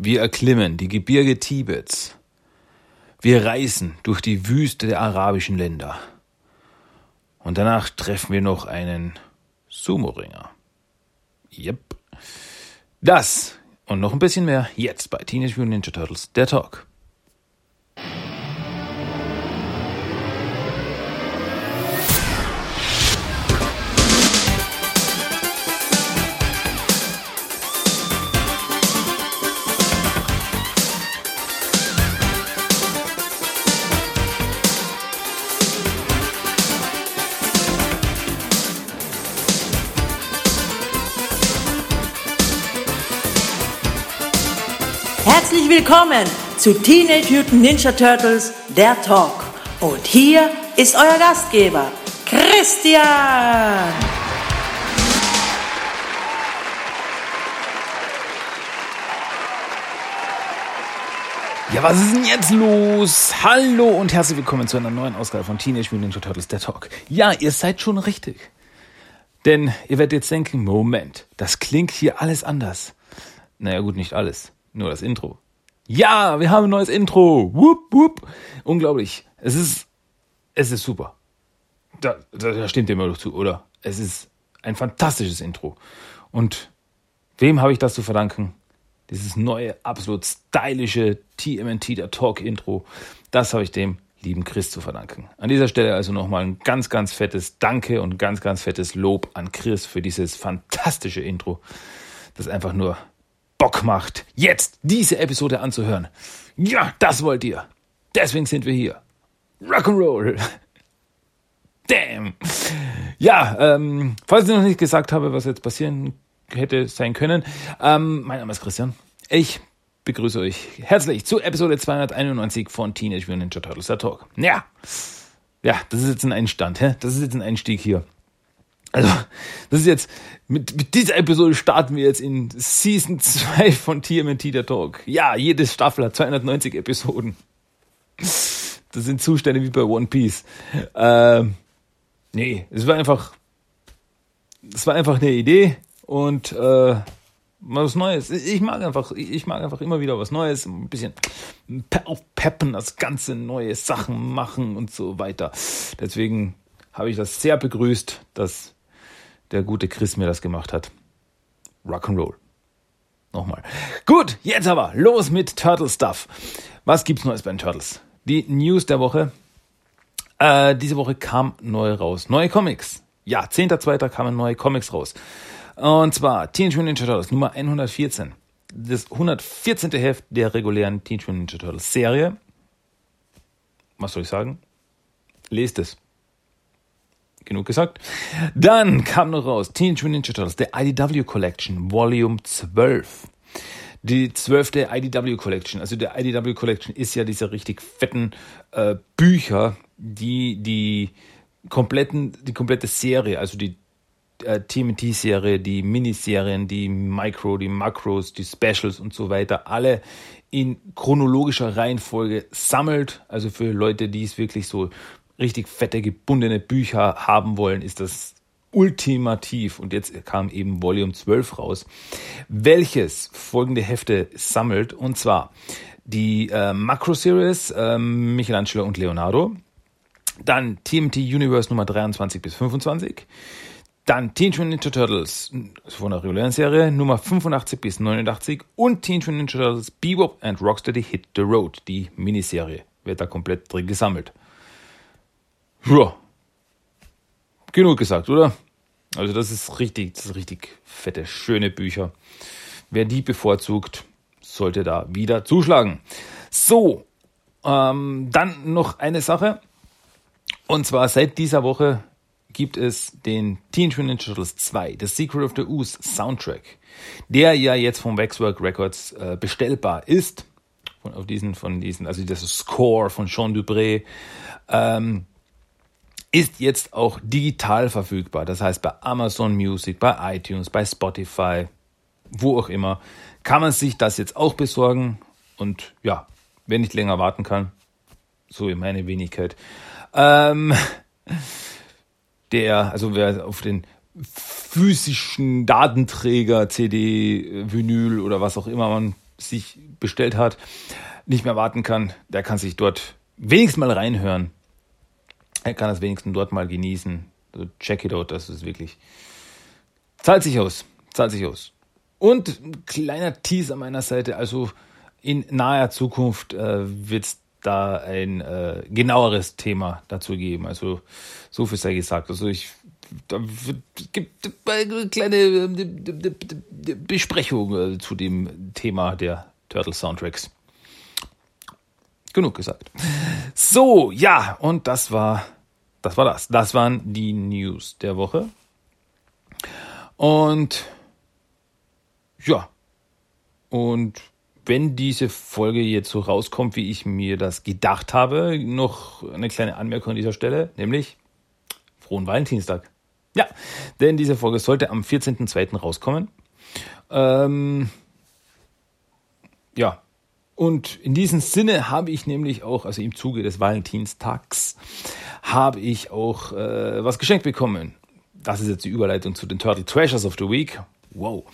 Wir erklimmen die Gebirge Tibets. Wir reisen durch die Wüste der arabischen Länder. Und danach treffen wir noch einen Sumo-Ringer. Yep. Das und noch ein bisschen mehr jetzt bei Teenage Mutant Ninja Turtles, der Talk. Willkommen zu Teenage Mutant Ninja Turtles, der Talk. Und hier ist euer Gastgeber, Christian. Ja, was ist denn jetzt los? Hallo und herzlich willkommen zu einer neuen Ausgabe von Teenage Mutant Ninja Turtles, der Talk. Ja, ihr seid schon richtig. Denn ihr werdet jetzt denken, Moment, das klingt hier alles anders. Naja gut, nicht alles. Nur das Intro. Ja, wir haben ein neues Intro. Wupp, wupp. Unglaublich. Es ist, es ist super. Da, da, da stimmt ihr mir doch zu, oder? Es ist ein fantastisches Intro. Und wem habe ich das zu verdanken? Dieses neue, absolut stylische TMNT, der Talk-Intro. Das habe ich dem lieben Chris zu verdanken. An dieser Stelle also nochmal ein ganz, ganz fettes Danke und ganz, ganz fettes Lob an Chris für dieses fantastische Intro, das einfach nur Bock macht, jetzt diese Episode anzuhören. Ja, das wollt ihr. Deswegen sind wir hier. Rock'n'Roll. Damn. Ja, ähm, falls ich noch nicht gesagt habe, was jetzt passieren hätte sein können. Ähm, mein Name ist Christian. Ich begrüße euch herzlich zu Episode 291 von Teenage Mutant Ninja Turtles der Talk. Ja, ja, das ist jetzt ein Einstand, hä? Das ist jetzt ein Einstieg hier. Also, das ist jetzt, mit, mit dieser Episode starten wir jetzt in Season 2 von TMNT der Talk. Ja, jede Staffel hat 290 Episoden. Das sind Zustände wie bei One Piece. Ähm, nee, es war einfach, es war einfach eine Idee und äh, was Neues. Ich mag einfach, ich mag einfach immer wieder was Neues, ein bisschen aufpeppen, das ganze neue Sachen machen und so weiter. Deswegen habe ich das sehr begrüßt, dass der gute Chris mir das gemacht hat. Rock'n'Roll. Nochmal. Gut, jetzt aber los mit Turtle Stuff. Was gibt's Neues bei den Turtles? Die News der Woche. Äh, diese Woche kam neu raus. Neue Comics. Ja, 10.2. kamen neue Comics raus. Und zwar Teenage Mutant Ninja Turtles Nummer 114. Das 114. Heft der regulären Teenage Mutant Ninja Turtles Serie. Was soll ich sagen? Lest es genug gesagt. Dann kam noch raus Teenage Mutant Ninja Turtles, der IDW Collection, Volume 12. Die zwölfte IDW Collection. Also der IDW Collection ist ja diese richtig fetten äh, Bücher, die die kompletten, die komplette Serie, also die äh, TMT-Serie, die Miniserien, die Micro, die Macros, die Specials und so weiter, alle in chronologischer Reihenfolge sammelt. Also für Leute, die es wirklich so richtig fette gebundene Bücher haben wollen, ist das ultimativ. Und jetzt kam eben Volume 12 raus, welches folgende Hefte sammelt. Und zwar die äh, Macro Series, äh, Michelangelo und Leonardo. Dann TMT Universe Nummer 23 bis 25. Dann Teenage Mutant Ninja Turtles von der regulären Serie Nummer 85 bis 89 und Teenage Mutant Ninja Turtles Bebop and Rocksteady Hit the Road, die Miniserie, wird da komplett drin gesammelt. Ja. Genug gesagt, oder? Also das ist richtig, das ist richtig fette, schöne Bücher. Wer die bevorzugt, sollte da wieder zuschlagen. So, ähm, dann noch eine Sache. Und zwar seit dieser Woche gibt es den Teenage Mutant Ninja Turtles 2, The Secret of the Ooze Soundtrack, der ja jetzt vom Waxwork Records äh, bestellbar ist. Von, auf diesen, von diesen, also das Score von Sean Dupré. Ähm, ist jetzt auch digital verfügbar. Das heißt, bei Amazon Music, bei iTunes, bei Spotify, wo auch immer, kann man sich das jetzt auch besorgen. Und ja, wer nicht länger warten kann, so in meine Wenigkeit, ähm, der, also wer auf den physischen Datenträger, CD, Vinyl oder was auch immer man sich bestellt hat, nicht mehr warten kann, der kann sich dort wenigstens mal reinhören. Kann das wenigstens dort mal genießen. So check it out, das ist wirklich. Zahlt sich aus. Zahlt sich aus. Und ein kleiner Teaser meiner Seite, also in naher Zukunft äh, wird es da ein äh, genaueres Thema dazu geben. Also so viel sei gesagt. Also ich da gibt eine kleine äh, Besprechung äh, zu dem Thema der Turtle Soundtracks. Genug gesagt. So, ja, und das war das war das. Das waren die News der Woche. Und ja. Und wenn diese Folge jetzt so rauskommt, wie ich mir das gedacht habe, noch eine kleine Anmerkung an dieser Stelle, nämlich frohen Valentinstag. Ja, denn diese Folge sollte am 14.02. rauskommen. Ähm, ja, und in diesem Sinne habe ich nämlich auch, also im Zuge des Valentinstags, habe ich auch äh, was geschenkt bekommen. Das ist jetzt die Überleitung zu den Turtle Treasures of the Week. Wow.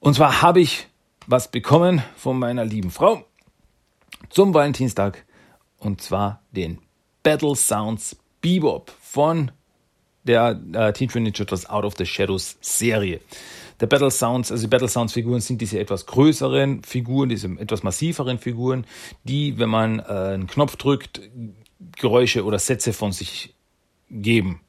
Und zwar habe ich was bekommen von meiner lieben Frau zum Valentinstag. Und zwar den Battle Sounds Bebop von der äh, Teen Ninja Turtles Out of the Shadows Serie. Der Battle Sounds, also die Battle Sounds Figuren sind diese etwas größeren Figuren, diese etwas massiveren Figuren, die, wenn man äh, einen Knopf drückt, Geräusche oder Sätze von sich geben.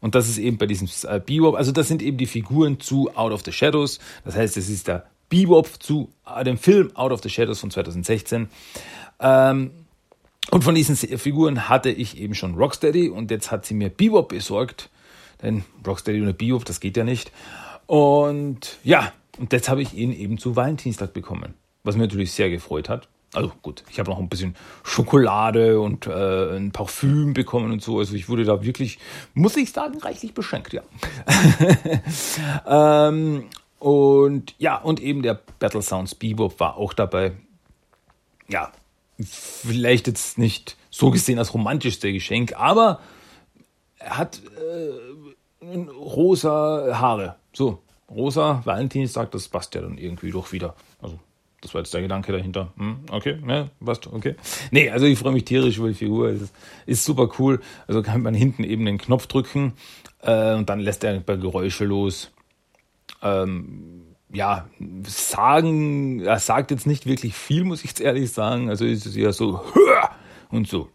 Und das ist eben bei diesem Bebop, also das sind eben die Figuren zu Out of the Shadows. Das heißt, es ist der Bebop zu dem Film Out of the Shadows von 2016. Ähm, und von diesen Figuren hatte ich eben schon Rocksteady und jetzt hat sie mir Bebop besorgt. Denn Rocksteady ohne Bebop, das geht ja nicht. Und ja, und jetzt habe ich ihn eben zu Valentinstag bekommen. Was mir natürlich sehr gefreut hat. Also gut, ich habe noch ein bisschen Schokolade und äh, ein Parfüm bekommen und so. Also ich wurde da wirklich, muss ich sagen, reichlich beschenkt, ja. ähm, und ja, und eben der Battle Sounds Bebop war auch dabei. Ja, vielleicht jetzt nicht so gesehen als romantischste Geschenk, aber er hat äh, rosa Haare. So, rosa Valentinstag, das passt ja dann irgendwie doch wieder. Also das war jetzt der Gedanke dahinter. Hm, okay, ja, passt, okay. Nee, also ich freue mich tierisch über die Figur. Ist, ist, super cool. Also kann man hinten eben den Knopf drücken äh, und dann lässt er ein paar Geräusche los. Ähm, ja, sagen, er sagt jetzt nicht wirklich viel, muss ich jetzt ehrlich sagen. Also ist es eher so und so.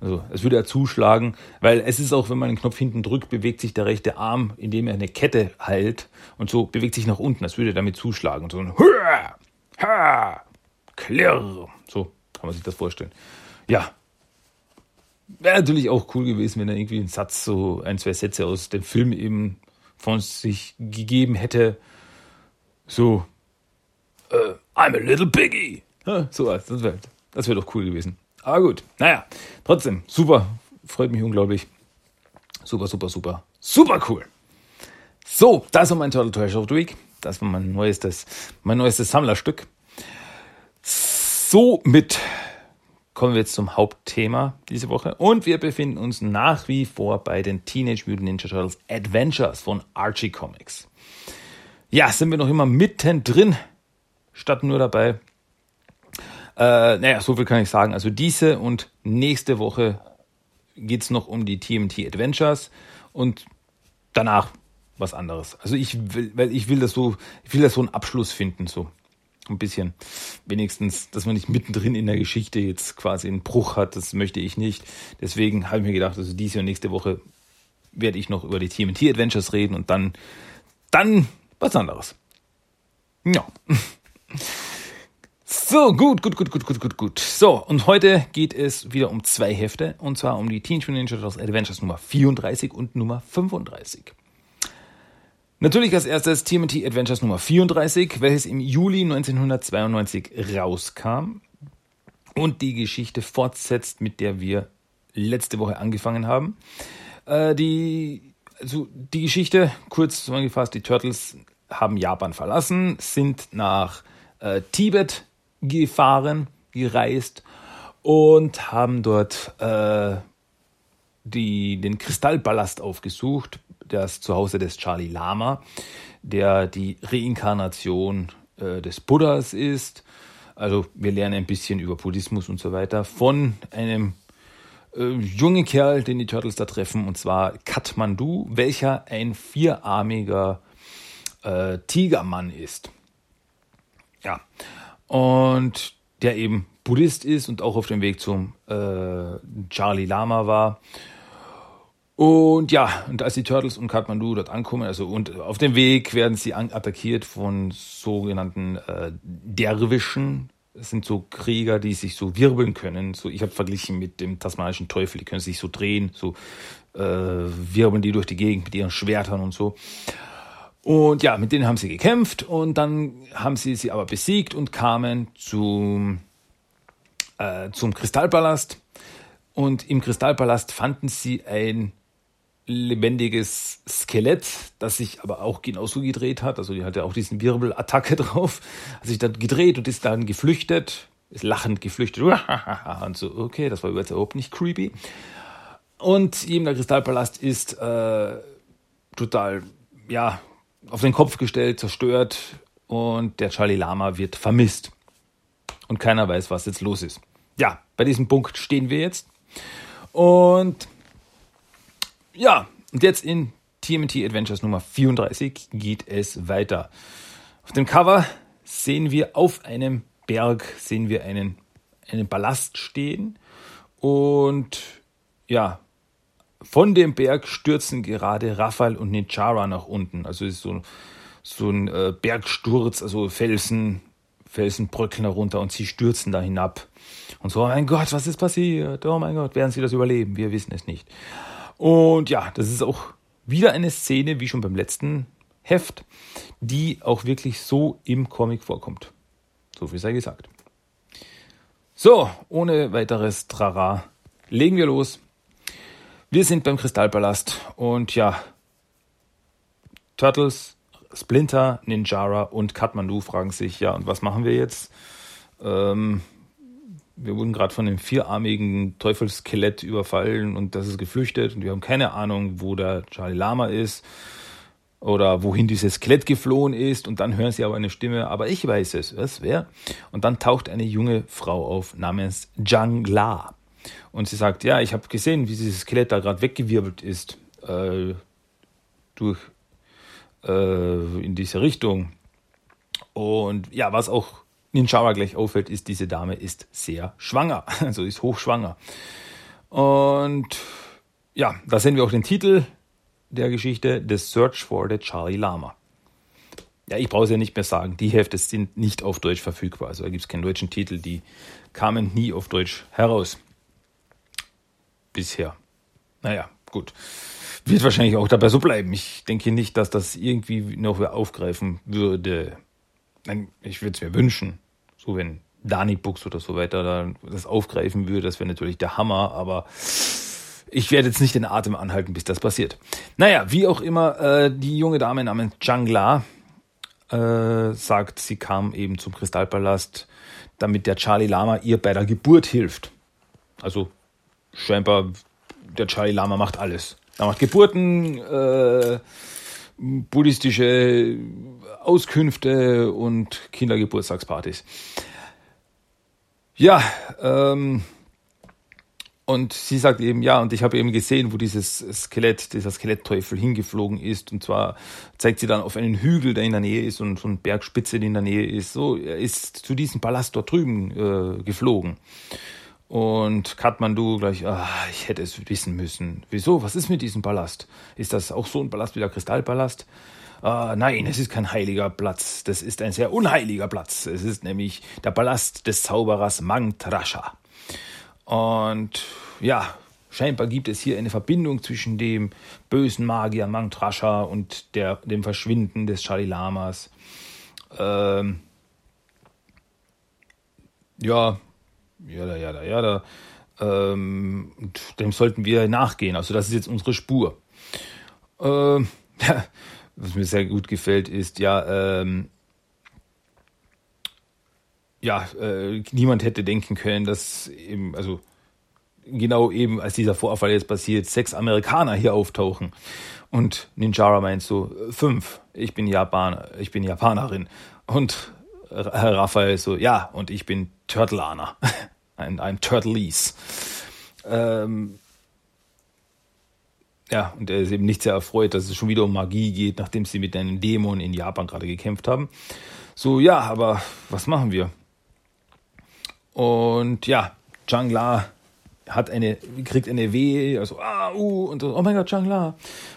Also es würde er zuschlagen, weil es ist auch, wenn man den Knopf hinten drückt, bewegt sich der rechte Arm, indem er eine Kette hält und so bewegt sich nach unten. Das würde er damit zuschlagen. Und so ein ha, klirr. So kann man sich das vorstellen. Ja. Wäre natürlich auch cool gewesen, wenn er irgendwie einen Satz, so ein, zwei Sätze aus dem Film eben von sich gegeben hätte. So, uh, I'm a little piggy. So was, das wäre das wär doch cool gewesen. Aber gut, naja, trotzdem, super, freut mich unglaublich. Super, super, super, super cool. So, das war mein Turtle Treasure of the Week. Das war mein neuestes, mein neuestes Sammlerstück. Somit kommen wir jetzt zum Hauptthema diese Woche. Und wir befinden uns nach wie vor bei den Teenage Mutant Ninja Turtles Adventures von Archie Comics. Ja, sind wir noch immer mittendrin, statt nur dabei. Äh, naja, so viel kann ich sagen. Also diese und nächste Woche geht es noch um die TMT Adventures und danach was anderes. Also ich will, weil ich will das so, ich will das so einen Abschluss finden, so ein bisschen wenigstens, dass man nicht mittendrin in der Geschichte jetzt quasi einen Bruch hat. Das möchte ich nicht. Deswegen habe ich mir gedacht, also diese und nächste Woche werde ich noch über die TMT Adventures reden und dann, dann was anderes. Ja. So, gut, gut, gut, gut, gut, gut, gut. So, und heute geht es wieder um zwei Hefte, und zwar um die Teenage Mutant Ninja Turtles Adventures Nummer 34 und Nummer 35. Natürlich als erstes TMT Adventures Nummer 34, welches im Juli 1992 rauskam und die Geschichte fortsetzt, mit der wir letzte Woche angefangen haben. Äh, die, also die Geschichte, kurz zusammengefasst, die Turtles haben Japan verlassen, sind nach äh, Tibet gefahren, gereist und haben dort äh, die, den Kristallpalast aufgesucht, das Zuhause des Charlie Lama, der die Reinkarnation äh, des Buddhas ist. Also wir lernen ein bisschen über Buddhismus und so weiter von einem äh, jungen Kerl, den die Turtles da treffen, und zwar Kathmandu, welcher ein vierarmiger äh, Tigermann ist. Ja, und der eben Buddhist ist und auch auf dem Weg zum äh, Charlie Lama war. Und ja, und als die Turtles und Kathmandu dort ankommen, also und auf dem Weg werden sie attackiert von sogenannten äh, Derwischen. Das sind so Krieger, die sich so wirbeln können. So, ich habe verglichen mit dem tasmanischen Teufel, die können sich so drehen, so äh, wirbeln die durch die Gegend mit ihren Schwertern und so. Und ja, mit denen haben sie gekämpft und dann haben sie sie aber besiegt und kamen zum, äh, zum Kristallpalast. Und im Kristallpalast fanden sie ein lebendiges Skelett, das sich aber auch genauso gedreht hat. Also die hatte auch diesen Wirbelattacke drauf, hat sich dann gedreht und ist dann geflüchtet, ist lachend geflüchtet. Und so, okay, das war überhaupt nicht creepy. Und eben der Kristallpalast ist äh, total, ja, auf den Kopf gestellt, zerstört und der Charlie Lama wird vermisst. Und keiner weiß, was jetzt los ist. Ja, bei diesem Punkt stehen wir jetzt. Und ja, und jetzt in TMT Adventures Nummer 34 geht es weiter. Auf dem Cover sehen wir auf einem Berg sehen wir einen, einen Ballast stehen und ja, von dem Berg stürzen gerade Raphael und Nichara nach unten. Also ist so, so ein äh, Bergsturz, also Felsen, Felsenbröckeln herunter und sie stürzen da hinab. Und so, oh mein Gott, was ist passiert? Oh mein Gott, werden sie das überleben? Wir wissen es nicht. Und ja, das ist auch wieder eine Szene, wie schon beim letzten Heft, die auch wirklich so im Comic vorkommt. So viel sei gesagt. So, ohne weiteres Trara, legen wir los. Wir sind beim Kristallpalast und ja, Turtles, Splinter, Ninjara und Kathmandu fragen sich, ja, und was machen wir jetzt? Ähm, wir wurden gerade von einem vierarmigen Teufelskelett überfallen und das ist geflüchtet und wir haben keine Ahnung, wo der Charlie Lama ist oder wohin dieses Skelett geflohen ist und dann hören sie aber eine Stimme, aber ich weiß es, was wer? Und dann taucht eine junge Frau auf namens Jangla und sie sagt, ja, ich habe gesehen, wie dieses Skelett da gerade weggewirbelt ist äh, durch äh, in diese Richtung und ja, was auch Ninjawa gleich auffällt, ist, diese Dame ist sehr schwanger, also ist hochschwanger. Und ja, da sehen wir auch den Titel der Geschichte, The Search for the Charlie Lama. Ja, ich brauche es ja nicht mehr sagen, die Hefte sind nicht auf Deutsch verfügbar, also da gibt es keinen deutschen Titel, die kamen nie auf Deutsch heraus. Bisher. Naja, gut. Wird wahrscheinlich auch dabei so bleiben. Ich denke nicht, dass das irgendwie noch aufgreifen würde. Nein, ich würde es mir wünschen. So, wenn Dani Books oder so weiter da das aufgreifen würde, das wäre natürlich der Hammer, aber ich werde jetzt nicht den Atem anhalten, bis das passiert. Naja, wie auch immer, äh, die junge Dame namens Jangla äh, sagt, sie kam eben zum Kristallpalast, damit der Charlie Lama ihr bei der Geburt hilft. Also scheinbar, der Charlie Lama macht alles. Er macht Geburten, äh, buddhistische Auskünfte und Kindergeburtstagspartys. Ja, ähm, und sie sagt eben, ja, und ich habe eben gesehen, wo dieses Skelett, dieser Skelettteufel hingeflogen ist. Und zwar zeigt sie dann auf einen Hügel, der in der Nähe ist und so eine Bergspitze, die in der Nähe ist. So, er ist zu diesem Palast dort drüben äh, geflogen. Und Kathmandu gleich, ah, ich hätte es wissen müssen. Wieso? Was ist mit diesem Palast? Ist das auch so ein Palast wie der Kristallpalast? Ah, nein, es ist kein heiliger Platz. Das ist ein sehr unheiliger Platz. Es ist nämlich der Palast des Zauberers Mangtrascha. Und ja, scheinbar gibt es hier eine Verbindung zwischen dem bösen Magier Mangtrascha und der, dem Verschwinden des Charlie Lamas. Ähm, ja, ja, da, ja, da, ja, da. Ähm, dem sollten wir nachgehen. Also das ist jetzt unsere Spur. Ähm, ja, was mir sehr gut gefällt, ist ja, ähm, ja, äh, niemand hätte denken können, dass eben, also genau eben, als dieser Vorfall jetzt passiert, sechs Amerikaner hier auftauchen. Und Ninjara meint so, fünf, ich bin Japaner, ich bin Japanerin. Und Herr Raphael so, ja, und ich bin Turtleaner. ein, ein Turtleese. Ähm, ja, und er ist eben nicht sehr erfreut, dass es schon wieder um Magie geht, nachdem sie mit einem Dämon in Japan gerade gekämpft haben. So, ja, aber was machen wir? Und ja, Changla hat eine, kriegt eine Wehe, also ah, uh, und so, oh mein Gott, Changla.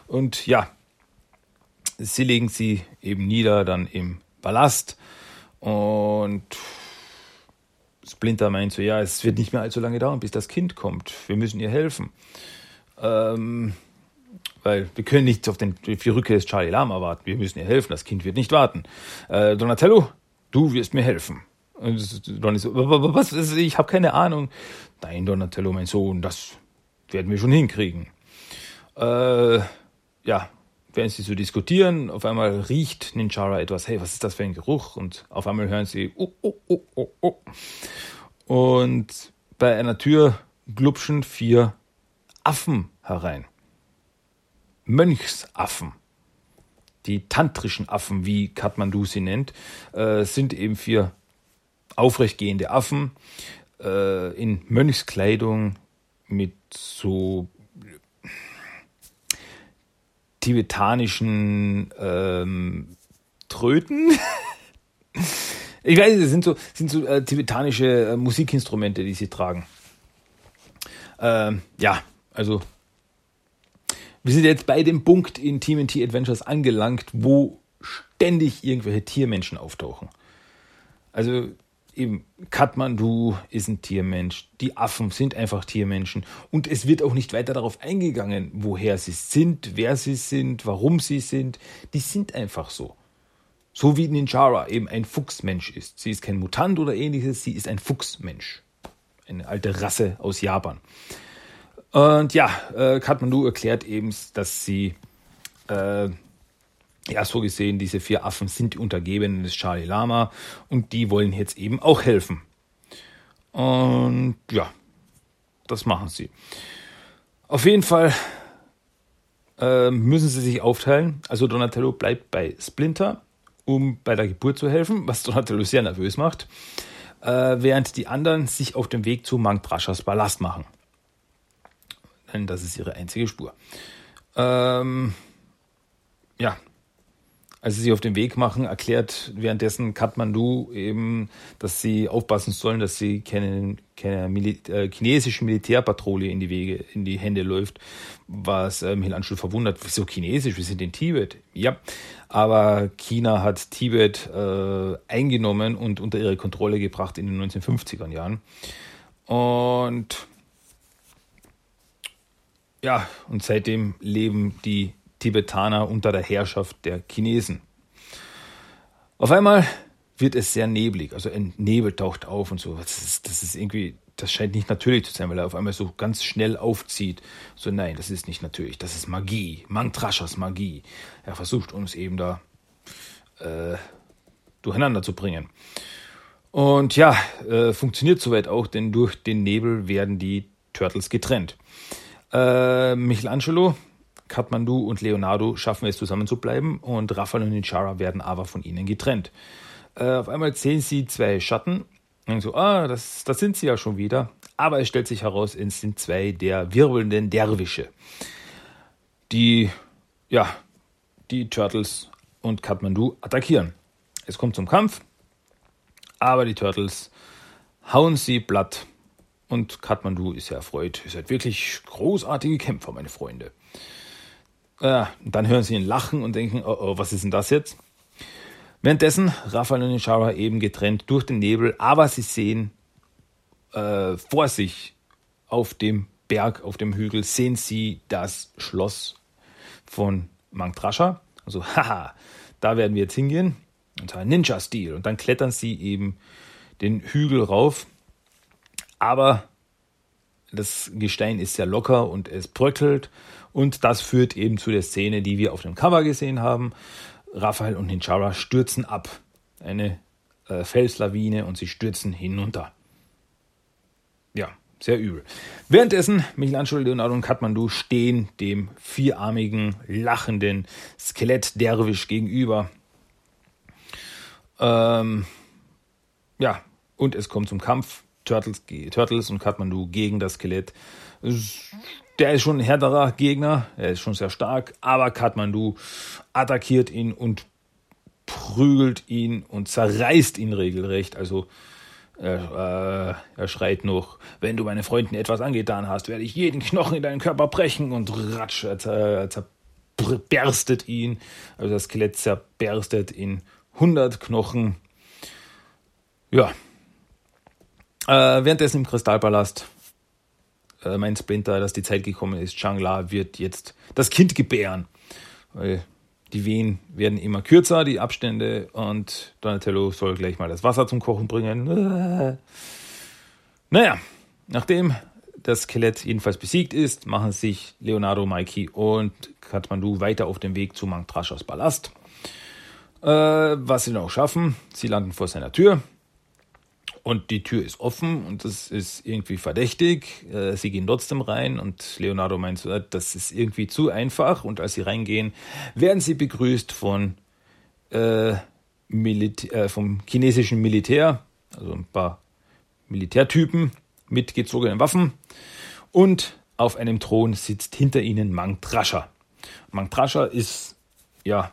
Und ja, sie legen sie eben nieder, dann im Ballast. Und Splinter meint so, ja, es wird nicht mehr allzu lange dauern, bis das Kind kommt. Wir müssen ihr helfen. Ähm, weil wir können nicht auf, den, auf die Rückkehr des Charlie Lama warten. Wir müssen ihr helfen. Das Kind wird nicht warten. Äh, Donatello, du wirst mir helfen. Und Donny so, was, ich habe keine Ahnung. Nein, Donatello, mein Sohn, das werden wir schon hinkriegen. Äh, ja, während sie so diskutieren, auf einmal riecht Ninjara etwas, hey, was ist das für ein Geruch? Und auf einmal hören sie, oh, oh, oh, oh, oh. Und bei einer Tür glupschen vier Affen herein. Mönchsaffen. Die tantrischen Affen, wie Kathmandu sie nennt, äh, sind eben vier aufrechtgehende Affen äh, in Mönchskleidung mit so tibetanischen ähm, Tröten. ich weiß nicht, das sind so, sind so äh, tibetanische äh, Musikinstrumente, die sie tragen. Ähm, ja, also wir sind jetzt bei dem Punkt in TMNT Adventures angelangt, wo ständig irgendwelche Tiermenschen auftauchen. Also eben Kathmandu ist ein Tiermensch, die Affen sind einfach Tiermenschen und es wird auch nicht weiter darauf eingegangen, woher sie sind, wer sie sind, warum sie sind. Die sind einfach so. So wie Ninjara eben ein Fuchsmensch ist. Sie ist kein Mutant oder ähnliches, sie ist ein Fuchsmensch. Eine alte Rasse aus Japan. Und ja, äh, Kathmandu erklärt eben, dass sie, äh, ja, so gesehen, diese vier Affen sind die Untergebenen des Charlie Lama und die wollen jetzt eben auch helfen. Und ja, das machen sie. Auf jeden Fall äh, müssen sie sich aufteilen. Also Donatello bleibt bei Splinter, um bei der Geburt zu helfen, was Donatello sehr nervös macht, äh, während die anderen sich auf dem Weg zu Mangdrashas Ballast machen denn das ist ihre einzige Spur. Ähm, ja, als sie sich auf den Weg machen, erklärt währenddessen Kathmandu eben, dass sie aufpassen sollen, dass sie keine, keine Mil äh, chinesische Militärpatrouille in die Wege, in die Hände läuft, was äh, Michelangelo verwundert. Wieso chinesisch? Wir sind in Tibet. Ja, aber China hat Tibet äh, eingenommen und unter ihre Kontrolle gebracht in den 1950er Jahren. Und ja, und seitdem leben die Tibetaner unter der Herrschaft der Chinesen. Auf einmal wird es sehr neblig, also ein Nebel taucht auf und so. Das ist, das ist irgendwie, das scheint nicht natürlich zu sein, weil er auf einmal so ganz schnell aufzieht. So, nein, das ist nicht natürlich, das ist Magie, Mantraschas Magie. Er versucht uns eben da äh, durcheinander zu bringen. Und ja, äh, funktioniert soweit auch, denn durch den Nebel werden die Turtles getrennt. Äh, Michelangelo, Kathmandu und Leonardo schaffen es zusammen zu bleiben und Raphael und Ninjara werden aber von ihnen getrennt. Äh, auf einmal sehen sie zwei Schatten und so, ah, das, das sind sie ja schon wieder. Aber es stellt sich heraus, es sind zwei der wirbelnden Derwische, die, ja, die Turtles und Kathmandu attackieren. Es kommt zum Kampf, aber die Turtles hauen sie platt und Kathmandu ist ja erfreut. Ihr seid wirklich großartige Kämpfer, meine Freunde. Äh, dann hören sie ihn lachen und denken, oh, oh, was ist denn das jetzt? Währenddessen Raphael und Ishara eben getrennt durch den Nebel, aber sie sehen äh, vor sich auf dem Berg, auf dem Hügel, sehen sie das Schloss von Mangtrascha. Also, haha, da werden wir jetzt hingehen. Und zwar Ninja-Stil. Und dann klettern sie eben den Hügel rauf aber das Gestein ist sehr locker und es bröckelt und das führt eben zu der Szene, die wir auf dem Cover gesehen haben. Raphael und Ninjara stürzen ab. Eine äh, Felslawine und sie stürzen hinunter. Ja, sehr übel. Währenddessen Michelangelo, Leonardo und Kathmandu stehen dem vierarmigen, lachenden Skelett Derwisch gegenüber. Ähm, ja, und es kommt zum Kampf. Turtles, Turtles und Kathmandu gegen das Skelett. Der ist schon ein härterer Gegner, er ist schon sehr stark, aber Kathmandu attackiert ihn und prügelt ihn und zerreißt ihn regelrecht. Also er, äh, er schreit noch, wenn du meinen Freunden etwas angetan hast, werde ich jeden Knochen in deinen Körper brechen und ratsch, er zerberstet ihn. Also das Skelett zerberstet in 100 Knochen. Ja. Äh, währenddessen im Kristallpalast äh, meint Splinter, dass die Zeit gekommen ist. Shangla wird jetzt das Kind gebären. Weil die Wehen werden immer kürzer, die Abstände, und Donatello soll gleich mal das Wasser zum Kochen bringen. Naja, nachdem das Skelett jedenfalls besiegt ist, machen sich Leonardo, Mikey und Kathmandu weiter auf dem Weg zu Mangtrashas Palast. Äh, was sie noch schaffen, sie landen vor seiner Tür und die Tür ist offen und das ist irgendwie verdächtig. Äh, sie gehen trotzdem rein und Leonardo meint, das ist irgendwie zu einfach. Und als sie reingehen, werden sie begrüßt von äh, äh, vom chinesischen Militär, also ein paar Militärtypen mit gezogenen Waffen. Und auf einem Thron sitzt hinter ihnen Mangtrascha. Mangtrascha ist ja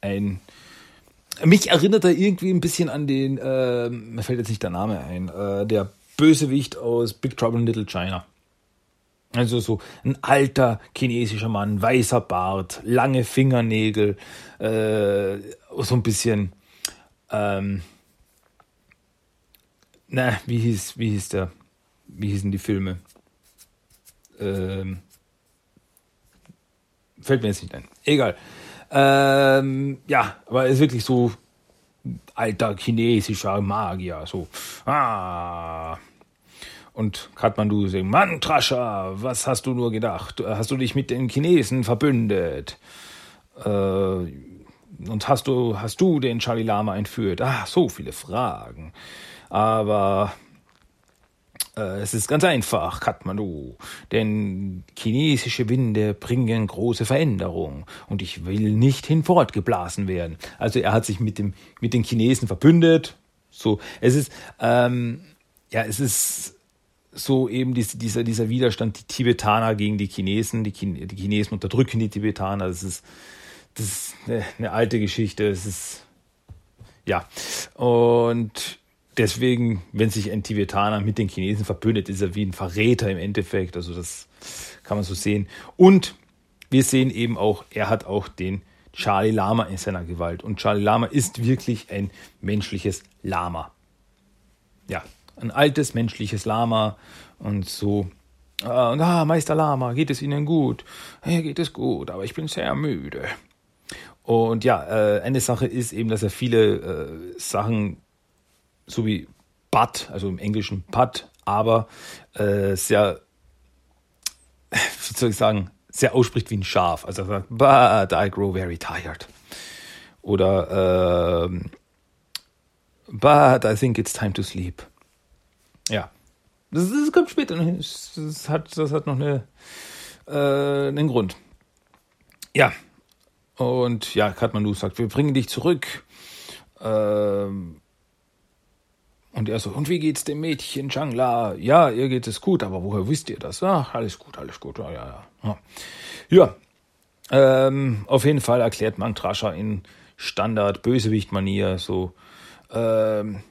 ein mich erinnert er irgendwie ein bisschen an den, äh, mir fällt jetzt nicht der Name ein, äh, der Bösewicht aus Big Trouble in Little China. Also so ein alter chinesischer Mann, weißer Bart, lange Fingernägel, äh, so ein bisschen, ähm, na, wie hieß, wie hieß der, wie hießen die Filme? Ähm, fällt mir jetzt nicht ein. Egal. Ähm, ja, aber er ist wirklich so alter chinesischer Magier, so. Ah. Und Kathmandu sagt, Mann, Trascha, was hast du nur gedacht? Hast du dich mit den Chinesen verbündet? Äh, und hast du, hast du den Charlie Lama entführt? Ah, so viele Fragen. Aber es ist ganz einfach, Kathmandu, denn chinesische Winde bringen große Veränderung. Und ich will nicht hinfortgeblasen werden. Also er hat sich mit, dem, mit den Chinesen verbündet. So, es ist, ähm, ja, es ist so eben dieser, dieser Widerstand, die Tibetaner gegen die Chinesen, die, die Chinesen unterdrücken die Tibetaner, das ist, das ist eine, eine alte Geschichte, es ist, ja, und deswegen, wenn sich ein Tibetaner mit den Chinesen verbündet, ist er wie ein Verräter im Endeffekt. Also das kann man so sehen. Und wir sehen eben auch, er hat auch den Charlie Lama in seiner Gewalt. Und Charlie Lama ist wirklich ein menschliches Lama. Ja, ein altes menschliches Lama und so. Ah, und, ah, Meister Lama, geht es Ihnen gut? Ja, geht es gut, aber ich bin sehr müde. Und ja, äh, eine Sache ist eben, dass er viele äh, Sachen so wie but, also im Englischen but, aber äh, sehr, wie soll ich sagen, sehr ausspricht wie ein Schaf. Also sagt, but I grow very tired. Oder äh, but I think it's time to sleep. Ja. Das, das kommt später. Das hat, das hat noch eine, äh, einen Grund. Ja. Und ja, Katmanu sagt, wir bringen dich zurück. Ähm, und er so, und wie geht's dem Mädchen Changla? Ja, ihr geht es gut, aber woher wisst ihr das? Ach, alles gut, alles gut, ja, ja, ja. Ja, ähm, auf jeden Fall erklärt Mantrascha in Standard-Bösewicht-Manier so ähm,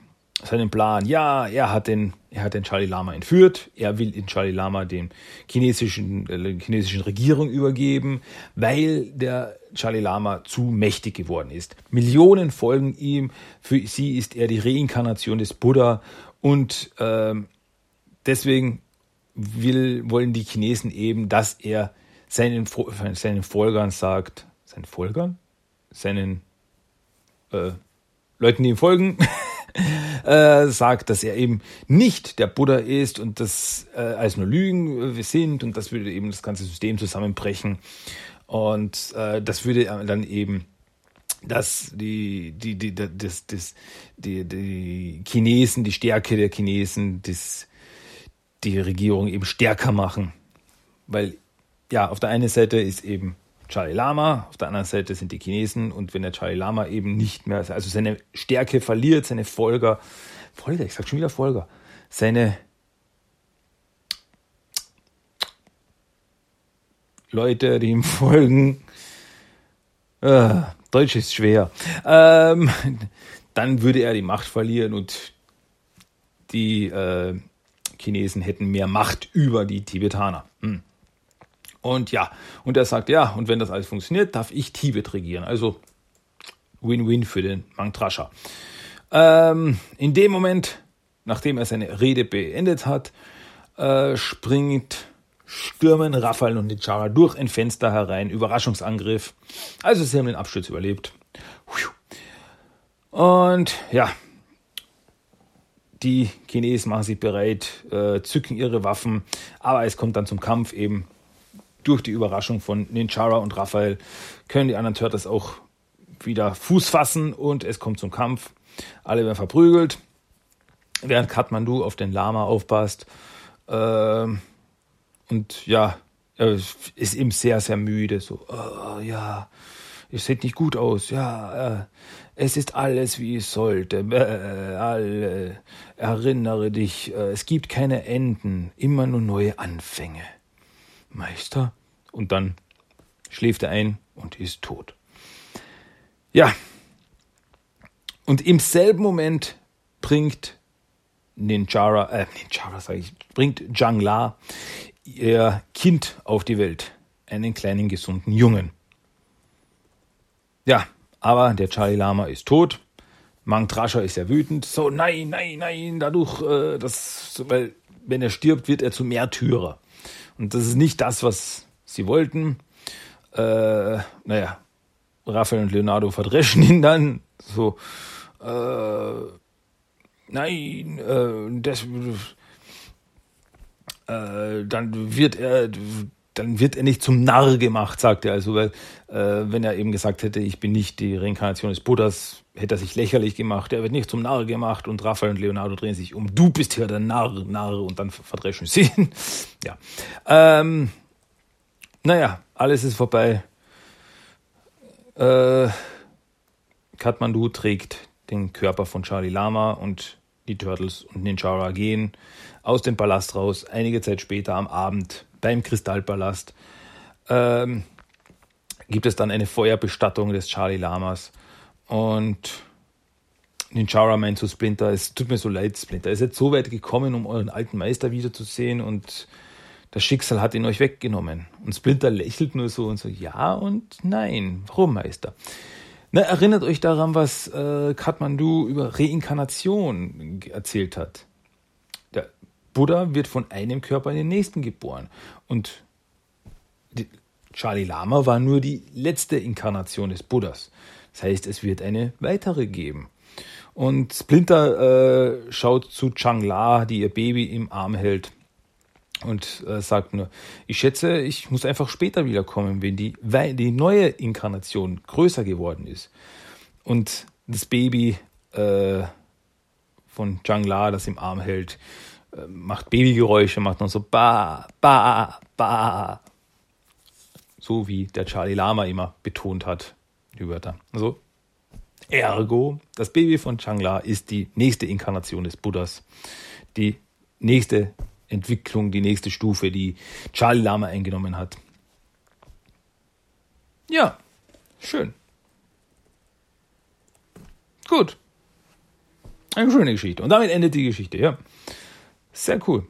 seinen Plan. Ja, er hat den, er hat den Charlie Lama entführt. Er will den Charlie Lama den chinesischen, äh, chinesischen Regierung übergeben, weil der Charlie Lama zu mächtig geworden ist. Millionen folgen ihm. Für sie ist er die Reinkarnation des Buddha und ähm, deswegen will, wollen die Chinesen eben, dass er seinen, seinen Folgern sagt, seinen Folgern? Seinen äh, Leuten, die ihm folgen, äh, sagt, dass er eben nicht der Buddha ist und das äh, alles nur Lügen äh, sind und das würde eben das ganze System zusammenbrechen. Und äh, das würde dann eben dass die, die, die, das, das, die, die Chinesen, die Stärke der Chinesen, das, die Regierung eben stärker machen. Weil, ja, auf der einen Seite ist eben Charlie Lama, auf der anderen Seite sind die Chinesen. Und wenn der Charlie Lama eben nicht mehr, also seine Stärke verliert, seine Folger, Folger, ich sag schon wieder Folger, seine Leute, die ihm folgen, äh, Deutsch ist schwer, ähm, dann würde er die Macht verlieren und die äh, Chinesen hätten mehr Macht über die Tibetaner. Und ja, und er sagt, ja, und wenn das alles funktioniert, darf ich Tibet regieren. Also Win-Win für den Mangtrascha. Ähm, in dem Moment, nachdem er seine Rede beendet hat, äh, springt, stürmen Raphael und Nichara durch ein Fenster herein. Überraschungsangriff. Also sie haben den Absturz überlebt. Und ja, die Chinesen machen sich bereit, äh, zücken ihre Waffen, aber es kommt dann zum Kampf eben durch die Überraschung von Ninjara und Raphael können die anderen Turtles auch wieder Fuß fassen und es kommt zum Kampf. Alle werden verprügelt, während Kathmandu auf den Lama aufpasst. Äh, und ja, er ist eben sehr, sehr müde. So, oh, ja, es sieht nicht gut aus. Ja, äh, es ist alles wie es sollte. Äh, alle, erinnere dich, äh, es gibt keine Enden, immer nur neue Anfänge. Meister? Und dann schläft er ein und ist tot. Ja. Und im selben Moment bringt Ninjara, äh, Ninjara sage ich, bringt Jangla ihr Kind auf die Welt. Einen kleinen, gesunden Jungen. Ja, aber der Charlie Lama ist tot. Mang Trascher ist ja wütend. So, nein, nein, nein, dadurch, äh, das, weil, wenn er stirbt, wird er zum Märtyrer. Und das ist nicht das, was sie wollten. Äh, naja, Raphael und Leonardo verdreschen ihn dann. So, äh, nein, äh, das, äh, dann wird er, dann wird er nicht zum Narr gemacht, sagt er. Also, weil, äh, wenn er eben gesagt hätte, ich bin nicht die Reinkarnation des Buddhas, hätte er sich lächerlich gemacht. Er wird nicht zum Narr gemacht und Raphael und Leonardo drehen sich um. Du bist hier der Narr, Narr und dann verdreschen sie ihn. ja. Ähm, naja, alles ist vorbei. Äh, Kathmandu trägt den Körper von Charlie Lama und die Turtles und Ninjara gehen aus dem Palast raus. Einige Zeit später am Abend beim Kristallpalast ähm, gibt es dann eine Feuerbestattung des Charlie Lamas. Und Ninjara meint zu Splinter, es tut mir so leid, Splinter, ihr seid so weit gekommen, um euren alten Meister wiederzusehen und das Schicksal hat ihn euch weggenommen. Und Splinter lächelt nur so und so, ja und nein. Warum, Meister? Na, erinnert euch daran, was äh, Kathmandu über Reinkarnation erzählt hat. Buddha wird von einem Körper in den nächsten geboren. Und Charlie Lama war nur die letzte Inkarnation des Buddhas. Das heißt, es wird eine weitere geben. Und Splinter äh, schaut zu Chang La, die ihr Baby im Arm hält und äh, sagt nur, ich schätze, ich muss einfach später wiederkommen, wenn die, die neue Inkarnation größer geworden ist. Und das Baby äh, von Chang La, das im Arm hält, macht Babygeräusche, macht noch so ba, ba, ba. So wie der Charlie Lama immer betont hat, die Wörter. Also, ergo, das Baby von Changla ist die nächste Inkarnation des Buddhas. Die nächste Entwicklung, die nächste Stufe, die Charlie Lama eingenommen hat. Ja, schön. Gut. Eine schöne Geschichte. Und damit endet die Geschichte, ja. Sehr cool.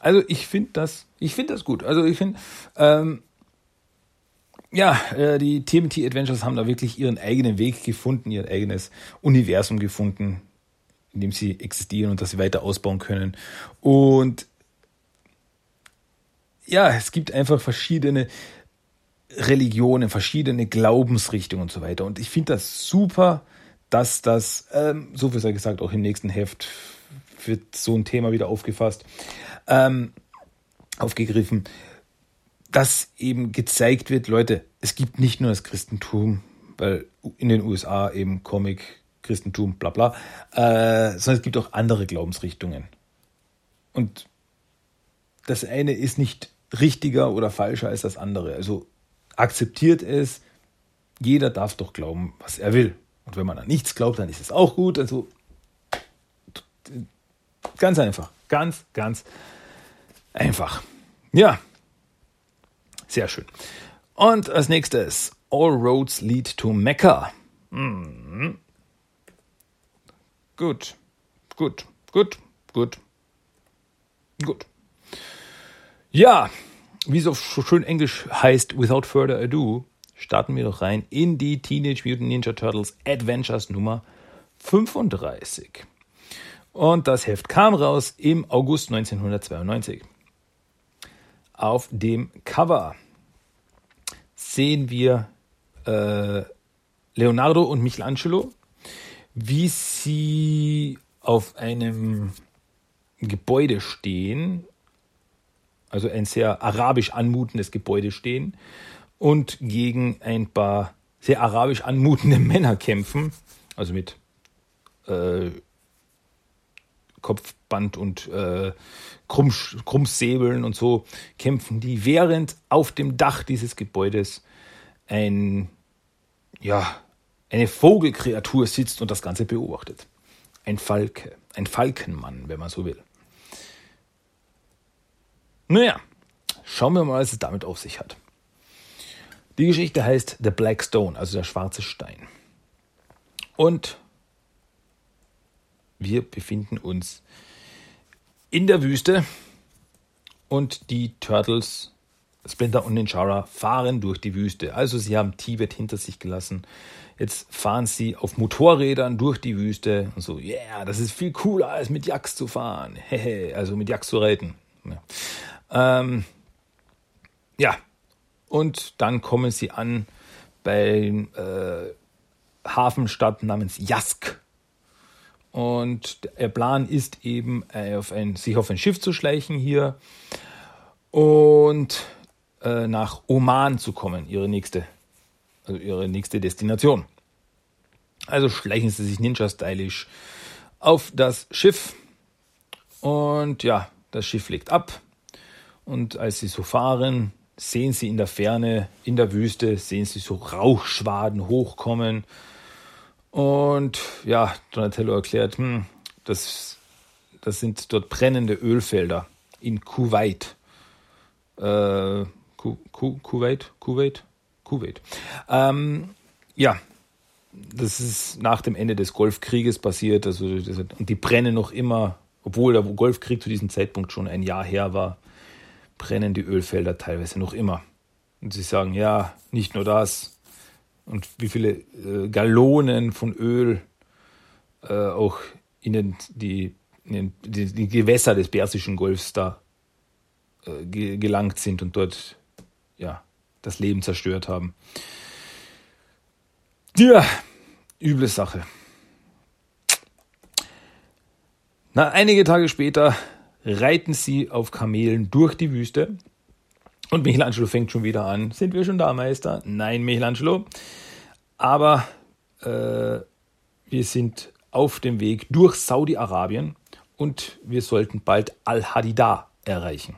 Also ich finde das, ich das gut. Also ich finde, ähm, ja, äh, die TMT Adventures haben da wirklich ihren eigenen Weg gefunden, ihr eigenes Universum gefunden, in dem sie existieren und das sie weiter ausbauen können. Und ja, es gibt einfach verschiedene Religionen, verschiedene Glaubensrichtungen und so weiter. Und ich finde das super, dass das, ähm, so wie es ja gesagt, auch im nächsten Heft wird so ein Thema wieder aufgefasst, ähm, aufgegriffen, dass eben gezeigt wird, Leute, es gibt nicht nur das Christentum, weil in den USA eben Comic, Christentum, bla bla, äh, sondern es gibt auch andere Glaubensrichtungen. Und das eine ist nicht richtiger oder falscher als das andere. Also akzeptiert es. Jeder darf doch glauben, was er will. Und wenn man an nichts glaubt, dann ist es auch gut. Also ganz einfach. Ganz, ganz einfach. Ja. Sehr schön. Und als nächstes, All Roads Lead to Mecca. Hm. Gut, gut, gut, gut, gut. Ja, wie es auf schön Englisch heißt, without further ado, starten wir doch rein in die Teenage Mutant Ninja Turtles Adventures Nummer 35. Und das Heft kam raus im August 1992. Auf dem Cover sehen wir äh, Leonardo und Michelangelo, wie sie auf einem Gebäude stehen, also ein sehr arabisch anmutendes Gebäude stehen und gegen ein paar sehr arabisch anmutende Männer kämpfen, also mit äh, Kopfband und äh, Krumm, Krummsäbeln und so kämpfen die, während auf dem Dach dieses Gebäudes ein, ja, eine Vogelkreatur sitzt und das Ganze beobachtet. Ein Falke, ein Falkenmann, wenn man so will. Naja, schauen wir mal, was es damit auf sich hat. Die Geschichte heißt The Black Stone, also der schwarze Stein. Und wir befinden uns in der Wüste und die Turtles, Splinter und Ninjara fahren durch die Wüste. Also sie haben Tibet hinter sich gelassen. Jetzt fahren sie auf Motorrädern durch die Wüste und so, yeah, das ist viel cooler als mit Jacks zu fahren. Hehe, also mit Jacks zu reiten. Ja. Ähm, ja, und dann kommen sie an bei äh, Hafenstadt namens Jask. Und der Plan ist eben, äh, auf ein, sich auf ein Schiff zu schleichen hier und äh, nach Oman zu kommen, ihre nächste, also ihre nächste Destination. Also schleichen sie sich ninja-stylisch auf das Schiff und ja, das Schiff legt ab und als sie so fahren, sehen sie in der Ferne, in der Wüste, sehen sie so Rauchschwaden hochkommen und ja, Donatello erklärt, hm, das, das sind dort brennende Ölfelder in Kuwait. Äh, Ku, Ku, Kuwait? Kuwait? Kuwait. Ähm, ja, das ist nach dem Ende des Golfkrieges passiert. Also, und die brennen noch immer, obwohl der Golfkrieg zu diesem Zeitpunkt schon ein Jahr her war, brennen die Ölfelder teilweise noch immer. Und sie sagen, ja, nicht nur das, und wie viele äh, Gallonen von Öl äh, auch in, den, die, in den, die, die, Gewässer des Persischen Golfs da äh, ge gelangt sind und dort ja, das Leben zerstört haben. Ja, üble Sache. Na, einige Tage später reiten sie auf Kamelen durch die Wüste und Michelangelo fängt schon wieder an. Sind wir schon da, Meister? Nein, Michelangelo. Aber äh, wir sind auf dem Weg durch Saudi-Arabien und wir sollten bald Al-Hadida erreichen.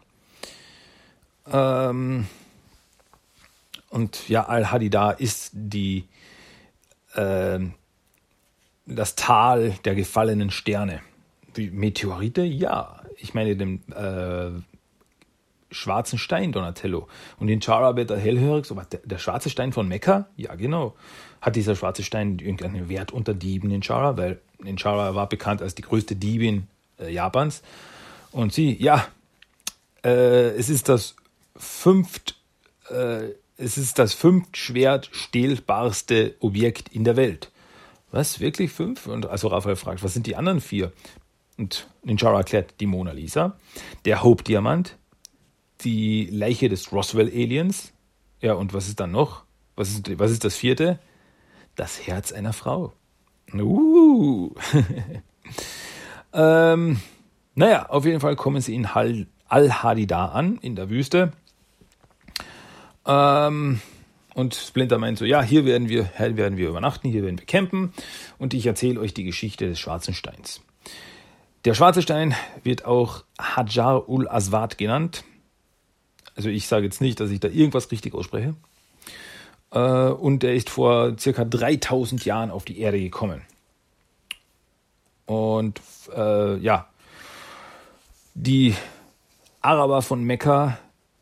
Ähm, und ja, Al-Hadida ist die, äh, das Tal der gefallenen Sterne. Wie Meteorite? Ja. Ich meine, dem äh, schwarzen Stein, Donatello. Und in Chara wird er hellhörig, so, der, der schwarze Stein von Mekka? Ja, genau. Hat dieser schwarze Stein irgendeinen Wert unter Dieben in Chara? Weil in Chara war bekannt als die größte Diebin äh, Japans. Und sie, ja, äh, es ist das fünft, äh, es ist das fünftschwert stählbarste Objekt in der Welt. Was, wirklich fünf? Und also Raphael fragt, was sind die anderen vier? Und Ninjara erklärt die Mona Lisa, der Hope-Diamant, die Leiche des Roswell-Aliens. Ja, und was ist dann noch? Was ist, was ist das vierte? Das Herz einer Frau. Uh. ähm, naja, auf jeden Fall kommen sie in Al-Hadida an, in der Wüste. Ähm, und Splinter meint so, ja, hier werden wir, hier werden wir übernachten, hier werden wir campen und ich erzähle euch die Geschichte des schwarzen Steins. Der schwarze Stein wird auch Hajar ul Aswad genannt. Also ich sage jetzt nicht, dass ich da irgendwas richtig ausspreche. Äh, und er ist vor circa 3000 Jahren auf die Erde gekommen. Und äh, ja, die Araber von Mekka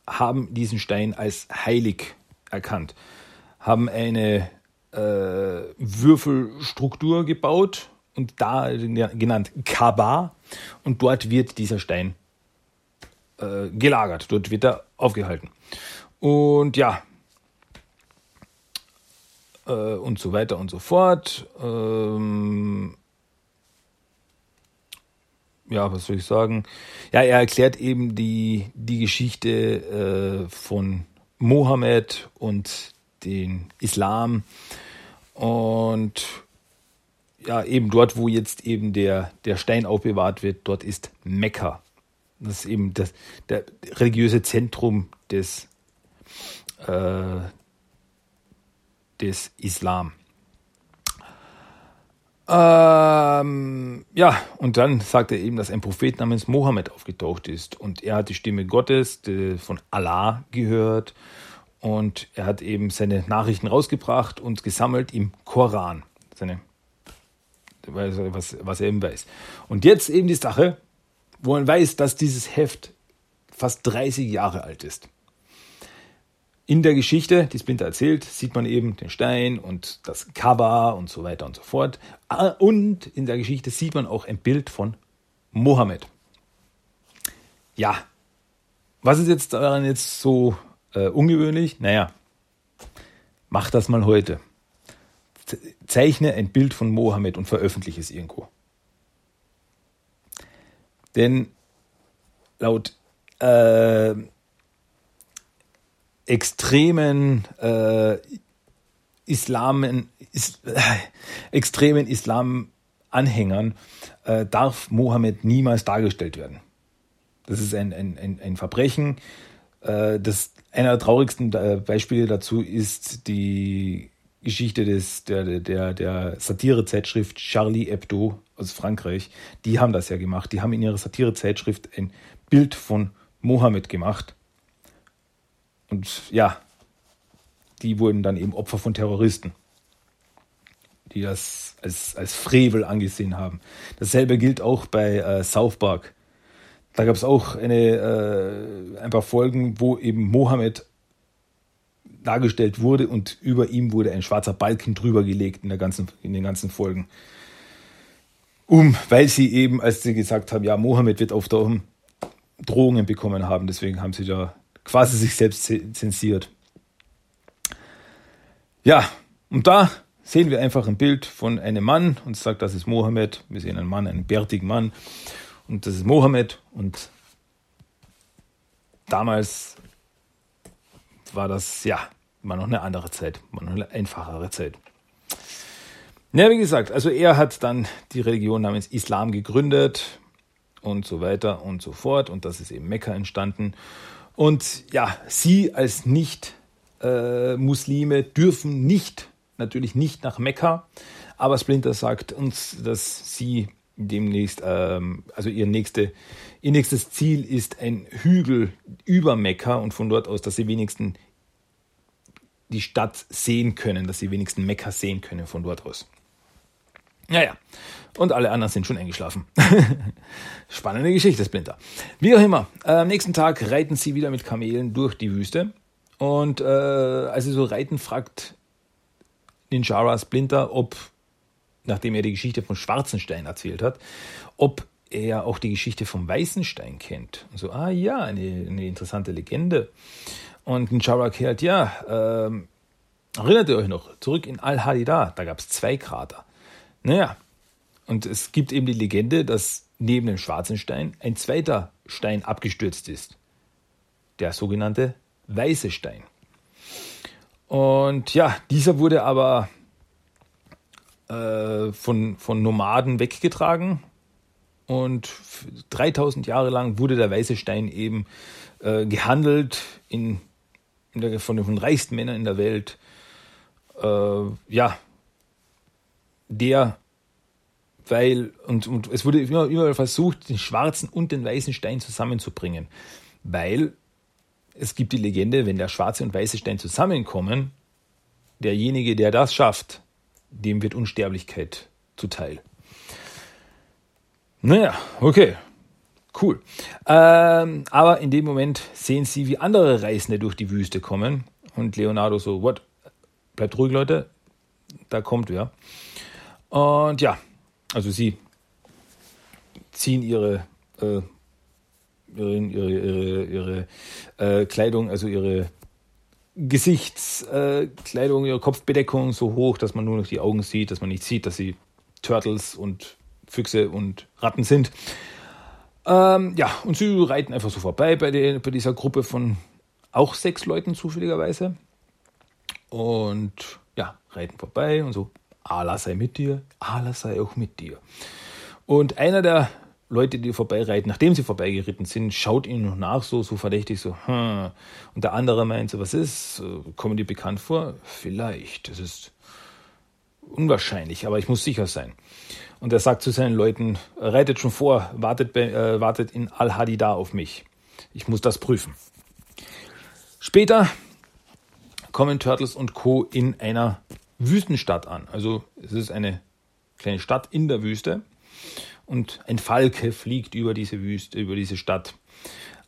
haben diesen Stein als heilig erkannt, haben eine äh, Würfelstruktur gebaut und da genannt Kaaba und dort wird dieser Stein äh, gelagert, dort wird er aufgehalten. Und ja, äh, und so weiter und so fort. Ähm, ja, was soll ich sagen? Ja, er erklärt eben die, die Geschichte äh, von Mohammed und den Islam und ja, eben dort, wo jetzt eben der, der Stein aufbewahrt wird, dort ist Mekka. Das ist eben das der religiöse Zentrum des, äh, des Islam. Ähm, ja, und dann sagt er eben, dass ein Prophet namens Mohammed aufgetaucht ist. Und er hat die Stimme Gottes die, von Allah gehört. Und er hat eben seine Nachrichten rausgebracht und gesammelt im Koran. Seine, was, was er eben weiß. Und jetzt eben die Sache, wo man weiß, dass dieses Heft fast 30 Jahre alt ist. In der Geschichte, die Splinter erzählt, sieht man eben den Stein und das Cover und so weiter und so fort. Ah, und in der Geschichte sieht man auch ein Bild von Mohammed. Ja, was ist jetzt daran jetzt so äh, ungewöhnlich? Naja, mach das mal heute. Zeichne ein Bild von Mohammed und veröffentliche es irgendwo. Denn laut äh, extremen äh, Islamen, is, äh, extremen Islam-Anhängern äh, darf Mohammed niemals dargestellt werden. Das ist ein, ein, ein, ein Verbrechen. Äh, das, einer der traurigsten äh, Beispiele dazu ist die Geschichte des, der, der, der Satirezeitschrift Charlie Hebdo aus Frankreich. Die haben das ja gemacht. Die haben in ihrer Satirezeitschrift ein Bild von Mohammed gemacht und ja, die wurden dann eben Opfer von Terroristen, die das als, als Frevel angesehen haben. Dasselbe gilt auch bei äh, South Park. Da gab es auch eine, äh, ein paar Folgen, wo eben Mohammed dargestellt wurde und über ihm wurde ein schwarzer Balken drüber gelegt in, der ganzen, in den ganzen Folgen. Um, weil sie eben, als sie gesagt haben, ja, Mohammed wird auf der Drohungen bekommen haben, deswegen haben sie da quasi sich selbst zensiert. Ja, und da sehen wir einfach ein Bild von einem Mann und sagt, das ist Mohammed. Wir sehen einen Mann, einen bärtigen Mann und das ist Mohammed und damals war das, ja, war noch eine andere Zeit, war noch eine einfachere Zeit. Ja, wie gesagt, also er hat dann die Religion namens Islam gegründet und so weiter und so fort und das ist eben Mekka entstanden und ja, sie als Nicht-Muslime dürfen nicht, natürlich nicht nach Mekka. Aber Splinter sagt uns, dass sie demnächst, ähm, also ihr, nächste, ihr nächstes Ziel ist ein Hügel über Mekka und von dort aus, dass sie wenigstens die Stadt sehen können, dass sie wenigstens Mekka sehen können von dort aus. Naja, und alle anderen sind schon eingeschlafen. Spannende Geschichte, Splinter. Wie auch immer, äh, am nächsten Tag reiten sie wieder mit Kamelen durch die Wüste. Und äh, als sie so reiten, fragt Ninjara Splinter, ob, nachdem er die Geschichte von Schwarzenstein erzählt hat, ob er auch die Geschichte vom Weißenstein kennt. Und so, ah ja, eine, eine interessante Legende. Und Ninjara erklärt, ja, ähm, erinnert ihr euch noch, zurück in Al-Hadida, da gab es zwei Krater. Naja, und es gibt eben die Legende, dass neben dem schwarzen Stein ein zweiter Stein abgestürzt ist. Der sogenannte weiße Stein. Und ja, dieser wurde aber äh, von, von Nomaden weggetragen. Und 3000 Jahre lang wurde der weiße Stein eben äh, gehandelt in, in der, von den reichsten Männern in der Welt. Äh, ja, der, weil, und, und es wurde immer, immer versucht, den schwarzen und den weißen Stein zusammenzubringen, weil es gibt die Legende, wenn der schwarze und weiße Stein zusammenkommen, derjenige, der das schafft, dem wird Unsterblichkeit zuteil. Naja, okay. Cool. Ähm, aber in dem Moment sehen sie, wie andere Reisende durch die Wüste kommen. Und Leonardo so, what? Bleibt ruhig, Leute. Da kommt wer. Und ja, also sie ziehen ihre, äh, ihre, ihre, ihre, ihre äh, Kleidung, also ihre Gesichtskleidung, äh, ihre Kopfbedeckung so hoch, dass man nur noch die Augen sieht, dass man nicht sieht, dass sie Turtles und Füchse und Ratten sind. Ähm, ja, und sie reiten einfach so vorbei bei, den, bei dieser Gruppe von auch sechs Leuten zufälligerweise. Und ja, reiten vorbei und so, Allah sei mit dir, Allah sei auch mit dir. Und einer der Leute, die vorbeireiten, nachdem sie vorbeigeritten sind, schaut ihnen noch nach, so, so verdächtig, so, hm. Und der andere meint so, was ist? Kommen die bekannt vor? Vielleicht. Das ist unwahrscheinlich, aber ich muss sicher sein. Und er sagt zu seinen Leuten, reitet schon vor, wartet, äh, wartet in Al-Hadida auf mich. Ich muss das prüfen. Später kommen Turtles und Co. in einer Wüstenstadt an. Also es ist eine kleine Stadt in der Wüste und ein Falke fliegt über diese Wüste, über diese Stadt.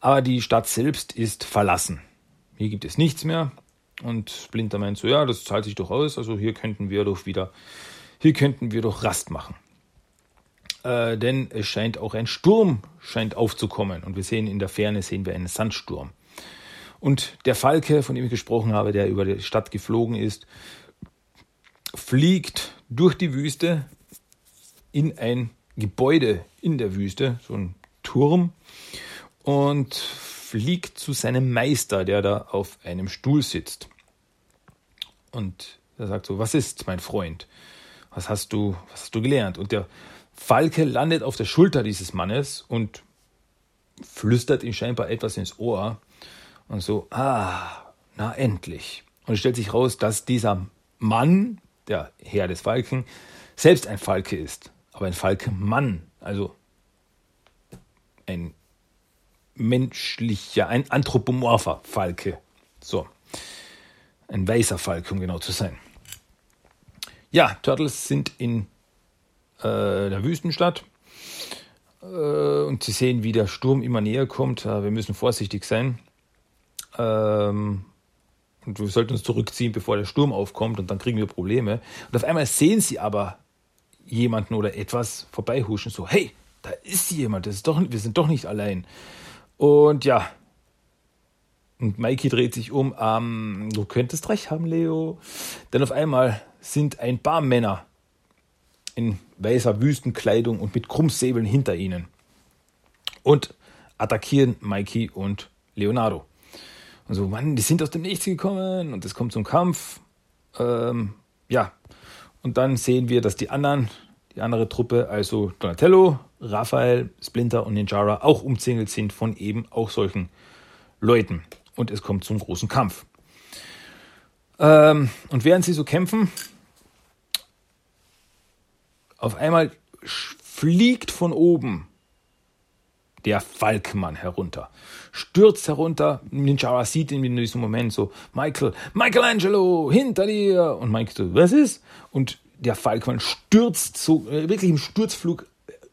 Aber die Stadt selbst ist verlassen. Hier gibt es nichts mehr. Und Splinter meint so, ja, das zahlt sich doch aus. Also hier könnten wir doch wieder, hier könnten wir doch Rast machen. Äh, denn es scheint auch ein Sturm scheint aufzukommen. Und wir sehen in der Ferne sehen wir einen Sandsturm. Und der Falke, von dem ich gesprochen habe, der über die Stadt geflogen ist, fliegt durch die Wüste in ein Gebäude in der Wüste, so ein Turm, und fliegt zu seinem Meister, der da auf einem Stuhl sitzt. Und er sagt so, was ist, mein Freund? Was hast du, was hast du gelernt? Und der Falke landet auf der Schulter dieses Mannes und flüstert ihm scheinbar etwas ins Ohr und so, ah, na endlich. Und es stellt sich raus, dass dieser Mann, der Herr des Falken, selbst ein Falke ist aber ein Falke-Mann, also ein menschlicher, ein anthropomorpher Falke. So. Ein weißer Falke, um genau zu sein. Ja, Turtles sind in äh, der Wüstenstadt äh, und sie sehen, wie der Sturm immer näher kommt. Äh, wir müssen vorsichtig sein. Ähm, und wir sollten uns zurückziehen, bevor der Sturm aufkommt und dann kriegen wir Probleme. Und auf einmal sehen sie aber jemanden oder etwas vorbeihuschen, so, hey, da ist jemand, das ist doch, wir sind doch nicht allein. Und ja, und Mikey dreht sich um, ähm, du könntest recht haben, Leo. Denn auf einmal sind ein paar Männer in weißer Wüstenkleidung und mit Krummsäbeln hinter ihnen und attackieren Mikey und Leonardo. Und so, Mann, die sind aus dem Nichts gekommen und es kommt zum Kampf. Ähm, ja, und dann sehen wir, dass die anderen, die andere Truppe, also Donatello, Raphael, Splinter und Ninjara, auch umzingelt sind von eben auch solchen Leuten. Und es kommt zum großen Kampf. Ähm, und während sie so kämpfen, auf einmal fliegt von oben der Falkmann herunter. Stürzt herunter, Ninjara sieht ihn in diesem Moment so, Michael, Michelangelo, hinter dir! Und Michael so, was ist? Und der Falkmann stürzt so, äh, wirklich im Sturzflug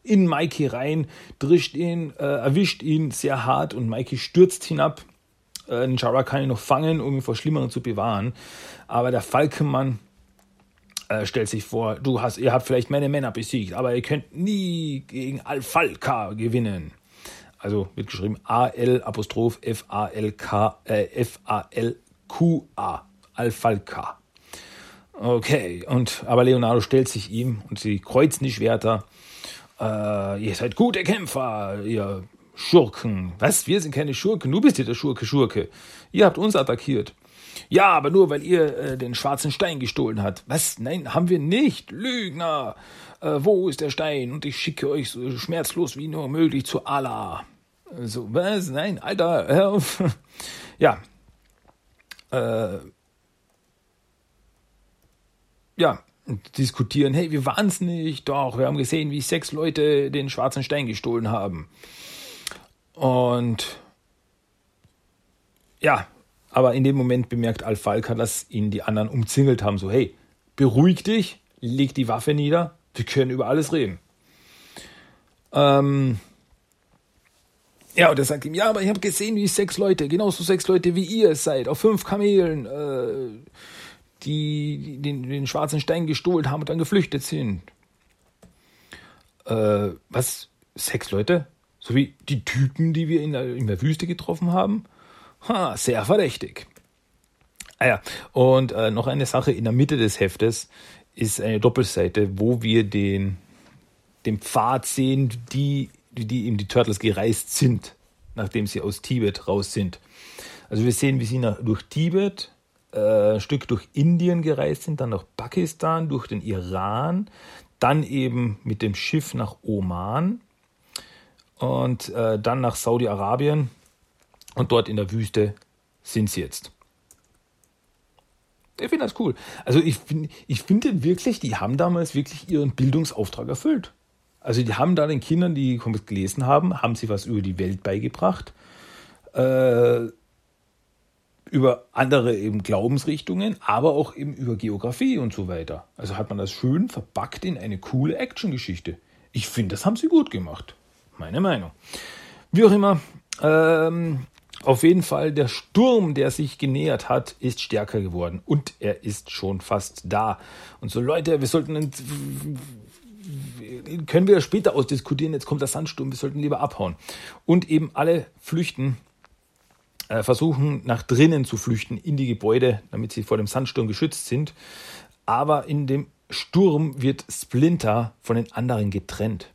in Mikey rein, drischt ihn, äh, erwischt ihn sehr hart und Mikey stürzt hinab. Äh, Ninjara kann ihn noch fangen, um ihn vor Schlimmeren zu bewahren. Aber der Falkenmann äh, stellt sich vor, du hast, ihr habt vielleicht meine Männer besiegt, aber ihr könnt nie gegen Alfalka gewinnen also wird geschrieben A-L Apostroph F-A-L-K, äh, F-A-L-Q-A, Alfalka. Okay, und aber Leonardo stellt sich ihm und sie kreuzen die Schwerter. Äh, ihr seid gute Kämpfer, ihr Schurken. Was? Wir sind keine Schurken. Du bist hier der Schurke, Schurke. Ihr habt uns attackiert. Ja, aber nur weil ihr äh, den schwarzen Stein gestohlen habt. Was? Nein, haben wir nicht. Lügner. Äh, wo ist der Stein? Und ich schicke euch so schmerzlos wie nur möglich zu Allah. So, was? Nein, Alter, hör auf. Ja. Äh, ja, diskutieren, hey, wir waren es nicht, doch, wir haben gesehen, wie sechs Leute den schwarzen Stein gestohlen haben. Und ja, Aber in dem Moment bemerkt Alfalka, dass ihn die anderen umzingelt haben. So, hey, beruhig dich, leg die Waffe nieder, wir können über alles reden. Ähm, ja, und er sagt ihm, ja, aber ich habe gesehen, wie sechs Leute, genauso sechs Leute wie ihr seid, auf fünf Kamelen, äh, die den, den schwarzen Stein gestohlen haben und dann geflüchtet sind. Äh, was? Sechs Leute? So wie die Typen, die wir in der, in der Wüste getroffen haben? Ha, sehr verdächtig. Ah ja, und äh, noch eine Sache in der Mitte des Heftes ist eine Doppelseite, wo wir den, den Pfad sehen, die die eben die Turtles gereist sind, nachdem sie aus Tibet raus sind. Also wir sehen, wie sie nach, durch Tibet, äh, ein Stück durch Indien gereist sind, dann nach Pakistan, durch den Iran, dann eben mit dem Schiff nach Oman und äh, dann nach Saudi-Arabien und dort in der Wüste sind sie jetzt. Ich finde das cool. Also ich, ich finde wirklich, die haben damals wirklich ihren Bildungsauftrag erfüllt. Also die haben da den Kindern, die gelesen haben, haben sie was über die Welt beigebracht, äh, über andere eben Glaubensrichtungen, aber auch eben über Geografie und so weiter. Also hat man das schön verpackt in eine coole Actiongeschichte. Ich finde, das haben sie gut gemacht. Meine Meinung. Wie auch immer, ähm, auf jeden Fall, der Sturm, der sich genähert hat, ist stärker geworden und er ist schon fast da. Und so Leute, wir sollten können wir später ausdiskutieren. Jetzt kommt der Sandsturm, wir sollten lieber abhauen. Und eben alle flüchten, äh, versuchen nach drinnen zu flüchten in die Gebäude, damit sie vor dem Sandsturm geschützt sind. Aber in dem Sturm wird Splinter von den anderen getrennt.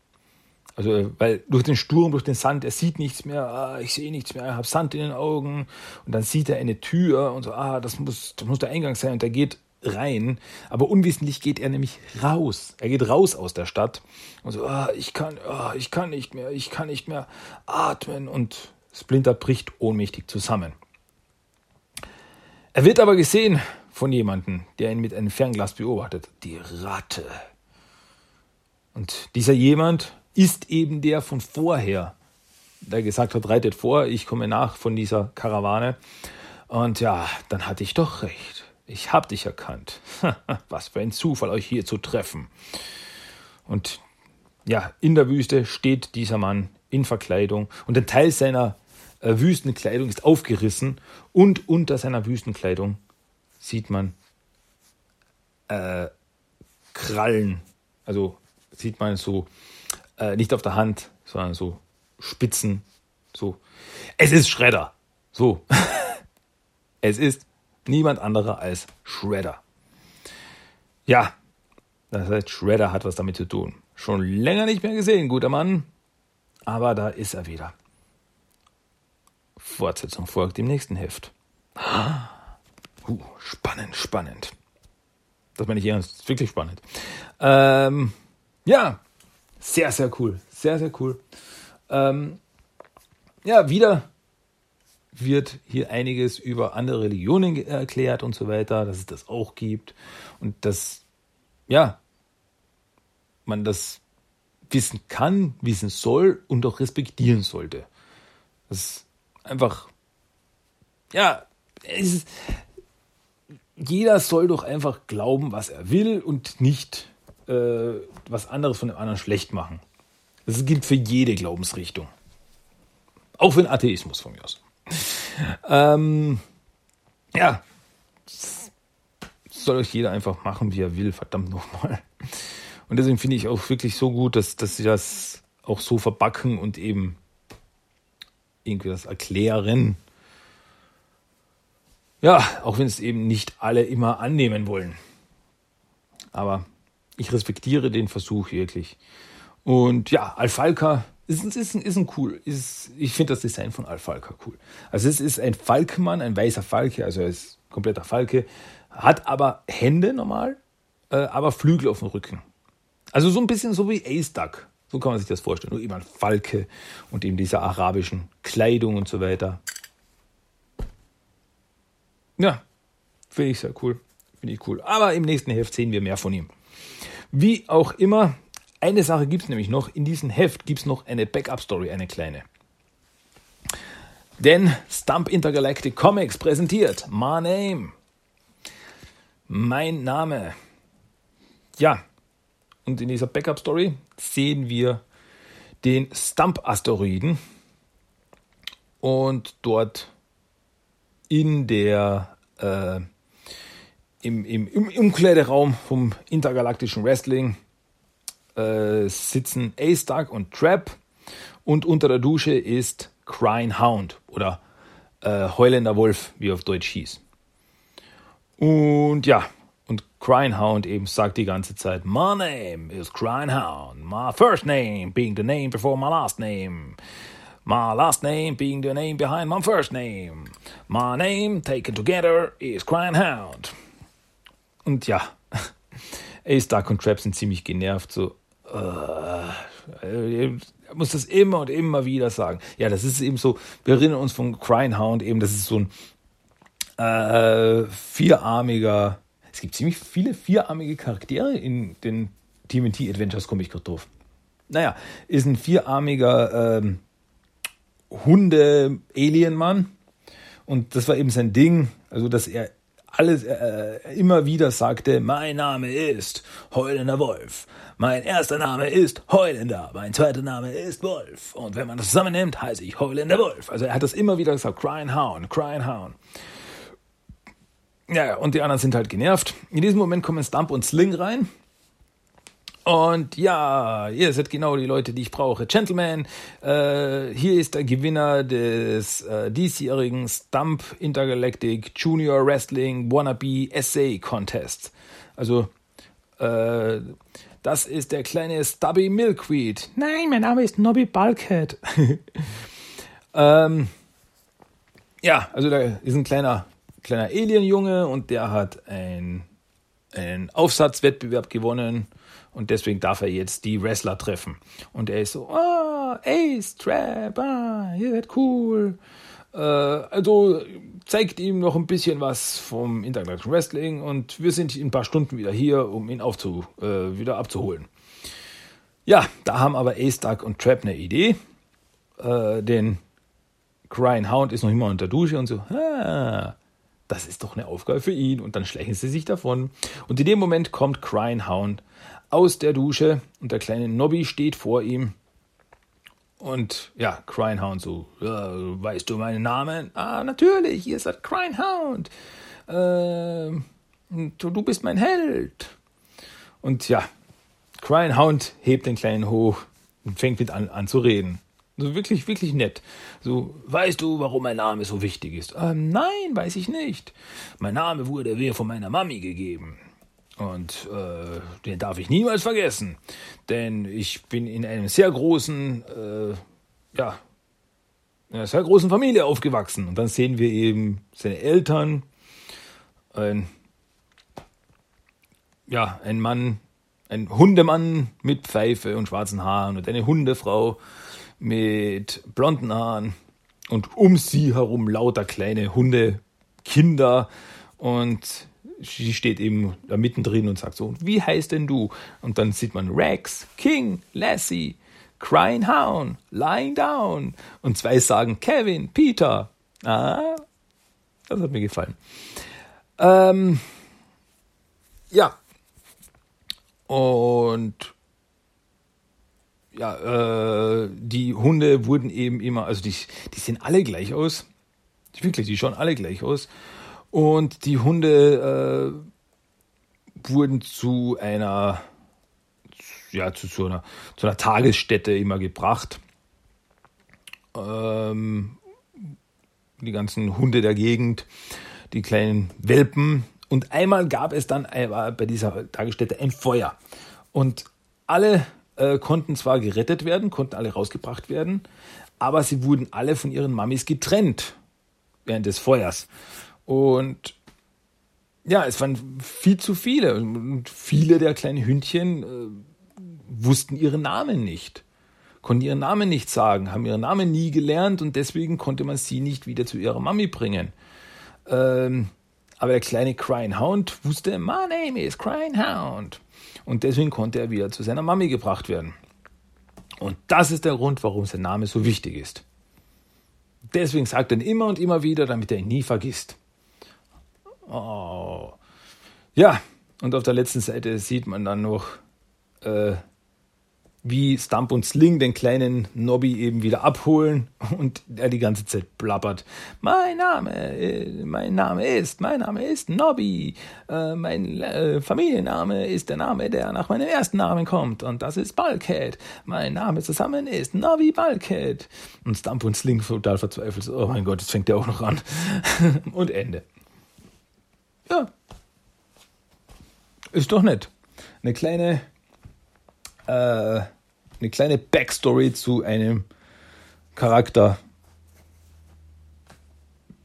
Also, äh, weil durch den Sturm, durch den Sand, er sieht nichts mehr, ah, ich sehe nichts mehr, ich habe Sand in den Augen. Und dann sieht er eine Tür und so, ah, das muss, das muss der Eingang sein. Und er geht rein, aber unwissentlich geht er nämlich raus. Er geht raus aus der Stadt und so, ah, ich kann, ah, ich kann nicht mehr, ich kann nicht mehr atmen und Splinter bricht ohnmächtig zusammen. Er wird aber gesehen von jemandem, der ihn mit einem Fernglas beobachtet. Die Ratte. Und dieser jemand ist eben der von vorher, der gesagt hat, reitet vor, ich komme nach von dieser Karawane. Und ja, dann hatte ich doch recht. Ich hab dich erkannt. Was für ein Zufall, euch hier zu treffen. Und ja, in der Wüste steht dieser Mann in Verkleidung und ein Teil seiner äh, Wüstenkleidung ist aufgerissen und unter seiner Wüstenkleidung sieht man äh, Krallen. Also sieht man so äh, nicht auf der Hand, sondern so Spitzen. So. Es ist Schredder. So. es ist Niemand anderer als Shredder. Ja, das heißt, Shredder hat was damit zu tun. Schon länger nicht mehr gesehen, guter Mann. Aber da ist er wieder. Fortsetzung folgt im nächsten Heft. Uh, spannend, spannend. Das meine ich ernst, wirklich spannend. Ähm, ja, sehr, sehr cool. Sehr, sehr cool. Ähm, ja, wieder wird hier einiges über andere Religionen erklärt und so weiter, dass es das auch gibt und dass, ja, man das wissen kann, wissen soll und auch respektieren sollte. Das ist einfach, ja, ist, jeder soll doch einfach glauben, was er will und nicht äh, was anderes von dem anderen schlecht machen. Das gilt für jede Glaubensrichtung. Auch für den Atheismus von mir aus ähm, ja, soll euch jeder einfach machen, wie er will, verdammt nochmal. Und deswegen finde ich auch wirklich so gut, dass, dass sie das auch so verbacken und eben irgendwie das erklären. Ja, auch wenn es eben nicht alle immer annehmen wollen. Aber ich respektiere den Versuch wirklich. Und ja, Alfalka ist, ist, ist ein cool. Ist, ich finde das Design von Alfalka cool. Also es ist ein Falkmann, ein weißer Falke, also er ist kompletter Falke, hat aber Hände normal, äh, aber Flügel auf dem Rücken. Also so ein bisschen so wie Ace Duck. So kann man sich das vorstellen. Nur eben ein Falke und eben dieser arabischen Kleidung und so weiter. Ja, finde ich sehr cool. Finde ich cool. Aber im nächsten Heft sehen wir mehr von ihm. Wie auch immer, eine Sache gibt es nämlich noch. In diesem Heft gibt es noch eine Backup-Story, eine kleine. Denn Stump Intergalactic Comics präsentiert My Name. Mein Name. Ja, und in dieser Backup-Story sehen wir den Stump-Asteroiden und dort in der äh, im, im, im Umkleideraum vom intergalaktischen Wrestling äh, sitzen A-Stark und Trap und unter der Dusche ist Crying Hound oder äh, Heulender Wolf, wie auf Deutsch hieß. Und ja, und Crying Hound eben sagt die ganze Zeit, My name is Crying Hound, my first name being the name before my last name. My last name being the name behind my first name. My name taken together is Crying Hound. Und ja, A-Stark und Trap sind ziemlich genervt, so, äh, muss das immer und immer wieder sagen. Ja, das ist eben so, wir erinnern uns von Crying Hound eben, das ist so ein äh, vierarmiger, es gibt ziemlich viele vierarmige Charaktere in den TMT Adventures, komme gerade drauf. Naja, ist ein vierarmiger ähm, Hunde-Alien-Mann und das war eben sein Ding, also dass er alles äh, immer wieder sagte, mein Name ist Heulender Wolf. Mein erster Name ist Heulender, mein zweiter Name ist Wolf. Und wenn man das zusammennimmt, heiße ich Heulender Wolf. Also er hat das immer wieder gesagt, Crying Hound, Crying Hound. Ja, und die anderen sind halt genervt. In diesem Moment kommen Stump und Sling rein und ja, ihr seid genau die Leute, die ich brauche. Gentlemen, äh, hier ist der Gewinner des äh, diesjährigen Stump Intergalactic Junior Wrestling Wannabe Essay Contest. Also, äh, das ist der kleine Stubby Milkweed. Nein, mein Name ist Nobby Bulkhead. ähm, ja, also da ist ein kleiner, kleiner Alien-Junge und der hat ein, einen Aufsatzwettbewerb gewonnen und deswegen darf er jetzt die Wrestler treffen. Und er ist so, ah, Ace, Trap, ah, ihr seid cool. Äh, also zeigt ihm noch ein bisschen was vom Intergalactic Wrestling und wir sind in ein paar Stunden wieder hier, um ihn aufzu, äh, wieder abzuholen. Ja, da haben aber Ace, Duck und Trap eine Idee. Äh, denn Crying Hound ist noch immer unter Dusche und so, ah, das ist doch eine Aufgabe für ihn. Und dann schleichen sie sich davon. Und in dem Moment kommt Crying Hound aus der Dusche und der kleine Nobby steht vor ihm. Und ja, Crinehound so, ja, weißt du meinen Namen? Ah, natürlich, ihr seid Crinehound. Äh, du, du bist mein Held. Und ja, Crinehound hebt den Kleinen hoch und fängt mit an, an zu reden. So wirklich, wirklich nett. So, weißt du, warum mein Name so wichtig ist? Ähm, nein, weiß ich nicht. Mein Name wurde mir von meiner Mami gegeben. Und äh, den darf ich niemals vergessen, denn ich bin in einem sehr großen, äh, ja, in einer sehr großen Familie aufgewachsen. Und dann sehen wir eben seine Eltern, ein, ja, ein Mann, ein Hundemann mit Pfeife und schwarzen Haaren und eine Hundefrau mit blonden Haaren. Und um sie herum lauter kleine Hundekinder. Und sie steht eben da mittendrin und sagt so, wie heißt denn du? Und dann sieht man Rex, King, Lassie, Crying Hound, Lying Down. Und zwei sagen Kevin, Peter. Ah, das hat mir gefallen. Ähm, ja. Und ja, äh, die Hunde wurden eben immer, also die, die sehen alle gleich aus. Wirklich, die schauen alle gleich aus. Und die Hunde äh, wurden zu einer, ja, zu, zu, einer, zu einer Tagesstätte immer gebracht. Ähm, die ganzen Hunde der Gegend, die kleinen Welpen. Und einmal gab es dann bei dieser Tagesstätte ein Feuer. Und alle äh, konnten zwar gerettet werden, konnten alle rausgebracht werden, aber sie wurden alle von ihren Mamis getrennt während des Feuers. Und ja, es waren viel zu viele. Und viele der kleinen Hündchen äh, wussten ihren Namen nicht, konnten ihren Namen nicht sagen, haben ihren Namen nie gelernt und deswegen konnte man sie nicht wieder zu ihrer Mami bringen. Ähm, aber der kleine Crying Hound wusste, my name is Crying Hound. Und deswegen konnte er wieder zu seiner Mami gebracht werden. Und das ist der Grund, warum sein Name so wichtig ist. Deswegen sagt er ihn immer und immer wieder, damit er ihn nie vergisst. Oh. Ja, und auf der letzten Seite sieht man dann noch, äh, wie Stump und Sling den kleinen Nobby eben wieder abholen und er die ganze Zeit blabbert. Mein Name, äh, mein Name ist, mein Name ist Nobby. Äh, mein äh, Familienname ist der Name, der nach meinem ersten Namen kommt und das ist Bulkhead. Mein Name zusammen ist Nobby Bulkhead. Und Stump und Sling total verzweifelt. Oh mein Gott, jetzt fängt der auch noch an. und Ende. Ja. Ist doch nett. Eine kleine äh, eine kleine Backstory zu einem Charakter.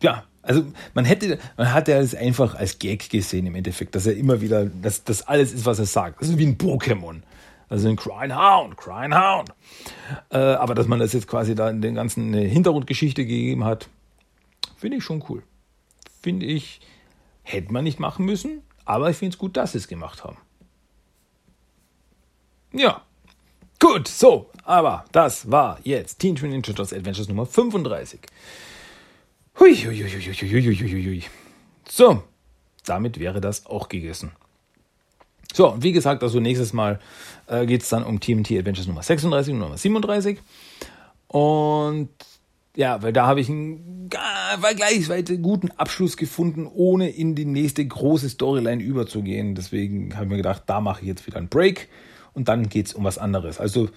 Ja, also man hätte, man hat ja es einfach als Gag gesehen im Endeffekt, dass er immer wieder, dass das alles ist, was er sagt. Das ist wie ein Pokémon. Also ein Crying Hound, Crying Hound. Äh, aber dass man das jetzt quasi da in den ganzen eine Hintergrundgeschichte gegeben hat, finde ich schon cool. Finde ich, hätte man nicht machen müssen, aber ich finde es gut, dass sie es gemacht haben. Ja. Gut, so, aber das war jetzt Teen Twin Ninja Turtles Adventures Nummer 35. Hui, hui, hui, hui, hui, hui. So, damit wäre das auch gegessen. So, und wie gesagt, also nächstes Mal äh, geht es dann um TMT Adventures Nummer 36 und Nummer 37. Und ja, weil da habe ich einen vergleichsweise guten Abschluss gefunden, ohne in die nächste große Storyline überzugehen. Deswegen habe ich mir gedacht, da mache ich jetzt wieder einen Break und dann geht es um was anderes. Also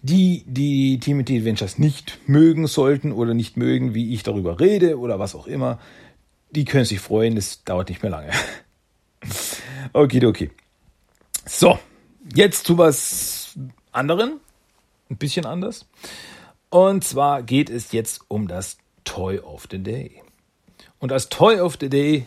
die, die Timothy Adventures nicht mögen sollten oder nicht mögen, wie ich darüber rede oder was auch immer, die können sich freuen, das dauert nicht mehr lange. okay, okay. So, jetzt zu was anderen, ein bisschen anders. Und zwar geht es jetzt um das Toy of the Day. Und das Toy of the Day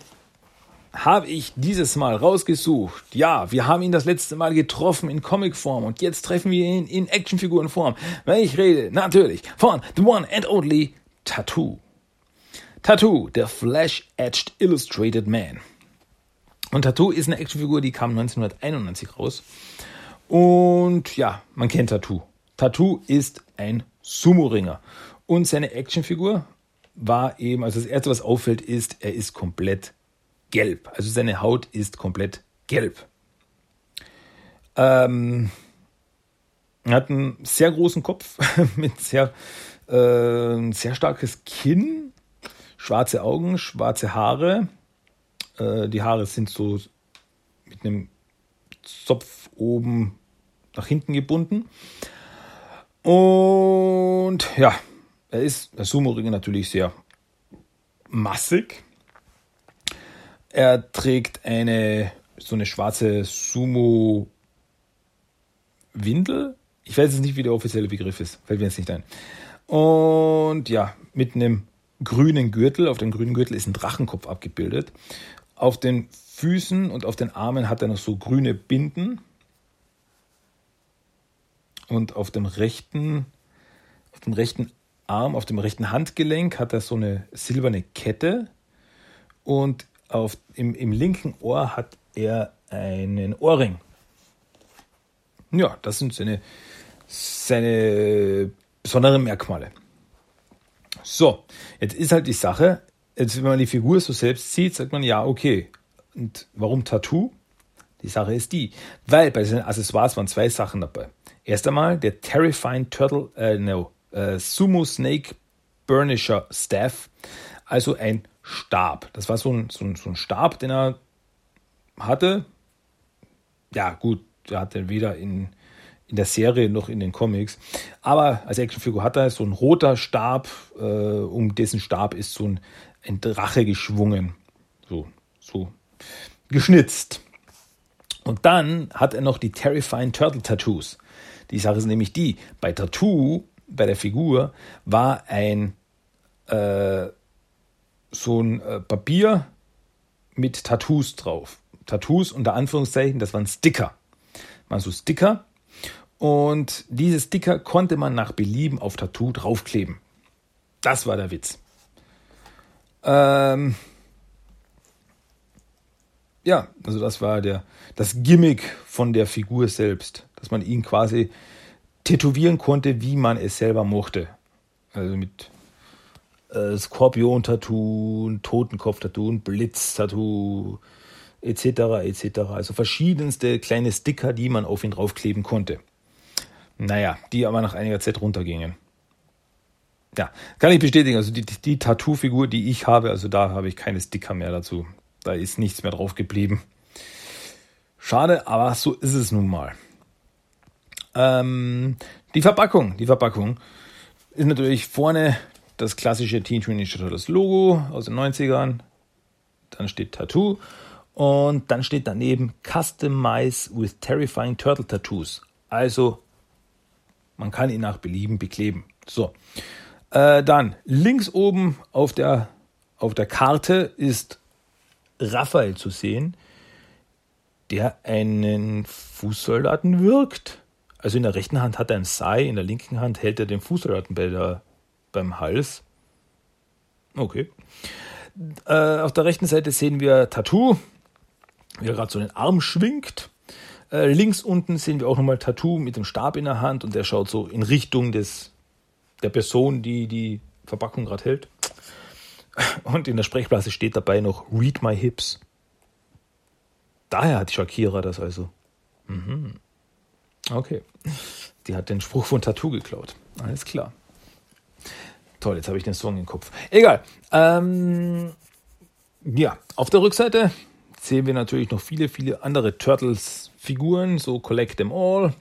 habe ich dieses Mal rausgesucht. Ja, wir haben ihn das letzte Mal getroffen in Comicform und jetzt treffen wir ihn in Actionfigurenform. Wenn ich rede, natürlich von The One and Only Tattoo. Tattoo, der Flash-Edged Illustrated Man. Und Tattoo ist eine Actionfigur, die kam 1991 raus. Und ja, man kennt Tattoo. Tattoo ist ein Sumo-Ringer. Und seine Actionfigur war eben, also das erste, was auffällt, ist, er ist komplett gelb. Also seine Haut ist komplett gelb. Ähm, er hat einen sehr großen Kopf mit sehr, äh, sehr starkes Kinn, schwarze Augen, schwarze Haare. Äh, die Haare sind so mit einem Zopf oben nach hinten gebunden. Und ja, er ist, der Sumo-Ringer natürlich sehr massig. Er trägt eine so eine schwarze Sumo Windel. Ich weiß jetzt nicht, wie der offizielle Begriff ist. Fällt mir jetzt nicht ein. Und ja, mit einem grünen Gürtel. Auf dem grünen Gürtel ist ein Drachenkopf abgebildet. Auf den Füßen und auf den Armen hat er noch so grüne Binden. Und auf dem rechten, auf dem rechten Arm, auf dem rechten Handgelenk hat er so eine silberne Kette. Und auf, im, im linken Ohr hat er einen Ohrring. Ja, das sind seine, seine besonderen Merkmale. So, jetzt ist halt die Sache, jetzt wenn man die Figur so selbst sieht, sagt man ja, okay. Und warum Tattoo? Die Sache ist die, weil bei seinen Accessoires waren zwei Sachen dabei. Erst einmal der Terrifying Turtle, äh, no, äh, Sumo Snake Burnisher Staff, also ein Stab. Das war so ein, so ein, so ein Stab, den er hatte. Ja, gut, er hatte weder in, in der Serie noch in den Comics. Aber als Actionfigur hat er so ein roter Stab, äh, um dessen Stab ist so ein, ein Drache geschwungen. So, so geschnitzt. Und dann hat er noch die Terrifying Turtle Tattoos. Die Sache ist nämlich die, bei Tattoo, bei der Figur, war ein äh, so ein äh, Papier mit Tattoos drauf. Tattoos unter Anführungszeichen, das waren Sticker. Waren so Sticker. Und diese Sticker konnte man nach Belieben auf Tattoo draufkleben. Das war der Witz. Ähm ja, also das war der, das Gimmick von der Figur selbst, dass man ihn quasi tätowieren konnte, wie man es selber mochte. Also mit äh, Skorpion-Tattoo, Totenkopf-Tattoo, Blitz-Tattoo, etc., etc. Also verschiedenste kleine Sticker, die man auf ihn draufkleben konnte. Naja, die aber nach einiger Zeit runtergingen. Ja, kann ich bestätigen. Also die, die Tattoo-Figur, die ich habe, also da habe ich keine Sticker mehr dazu. Da ist nichts mehr drauf geblieben. Schade, aber so ist es nun mal. Ähm, die Verpackung, die Verpackung ist natürlich vorne das klassische Teenage Mutant Ninja Turtles Logo aus den 90ern. Dann steht Tattoo und dann steht daneben Customize with Terrifying Turtle Tattoos. Also man kann ihn nach Belieben bekleben. So. Äh, dann links oben auf der, auf der Karte ist Raphael zu sehen, der einen Fußsoldaten wirkt. Also in der rechten Hand hat er ein Sai, in der linken Hand hält er den der, beim Hals. Okay. Äh, auf der rechten Seite sehen wir Tattoo, wie er gerade so den Arm schwingt. Äh, links unten sehen wir auch nochmal Tattoo mit dem Stab in der Hand und der schaut so in Richtung des, der Person, die die Verpackung gerade hält. Und in der Sprechblase steht dabei noch Read my hips. Daher hat Shakira das also. Mhm. Okay. Die hat den Spruch von Tattoo geklaut. Alles klar. Toll, jetzt habe ich den Song im Kopf. Egal. Ähm, ja, auf der Rückseite sehen wir natürlich noch viele, viele andere Turtles-Figuren, so Collect Them All,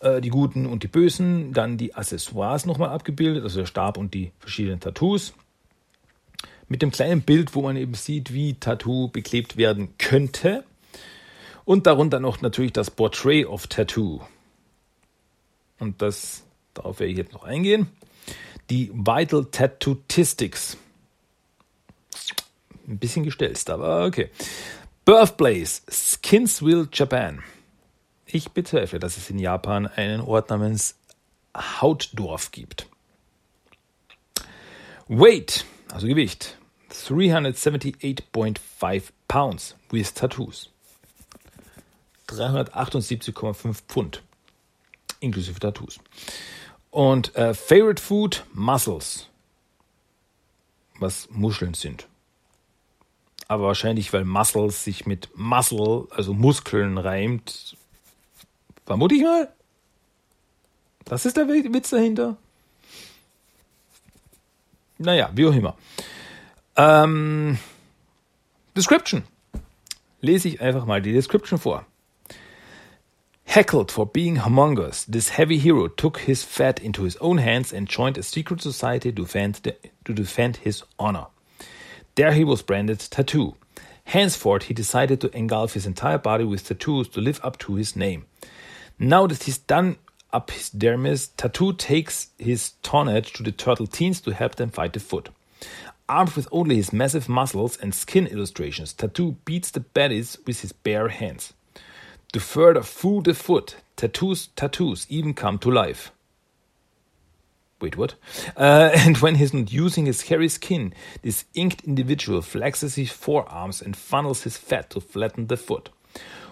äh, die Guten und die Bösen, dann die Accessoires nochmal abgebildet, also der Stab und die verschiedenen Tattoos. Mit dem kleinen Bild, wo man eben sieht, wie Tattoo beklebt werden könnte. Und darunter noch natürlich das Portrait of Tattoo. Und das, darauf werde ich jetzt noch eingehen. Die Vital Tattooistics ein bisschen gestelzt, aber okay. Birthplace, Skinsville, Japan. Ich bezweifle, dass es in Japan einen Ort namens Hautdorf gibt. Weight, also Gewicht, 378.5 Pounds with Tattoos. 378,5 Pfund, inklusive Tattoos. Und äh, Favorite Food, Mussels, was Muscheln sind aber wahrscheinlich, weil Muscles sich mit Muscle, also Muskeln reimt. Vermute ich mal. Das ist der Witz dahinter. Naja, wie auch immer. Ähm, Description. Lese ich einfach mal die Description vor. Heckled for being humongous, this heavy hero took his fate into his own hands and joined a secret society to defend, the, to defend his honor. There he was branded Tattoo. Henceforth, he decided to engulf his entire body with tattoos to live up to his name. Now that he's done up his dermis, Tattoo takes his tonnage to the turtle teens to help them fight the foot. Armed with only his massive muscles and skin illustrations, Tattoo beats the baddies with his bare hands. To further fool the foot, Tattoo's tattoos even come to life. Wait, what? Uh, and when he's not using his hairy skin, this inked individual flexes his forearms and funnels his fat to flatten the foot.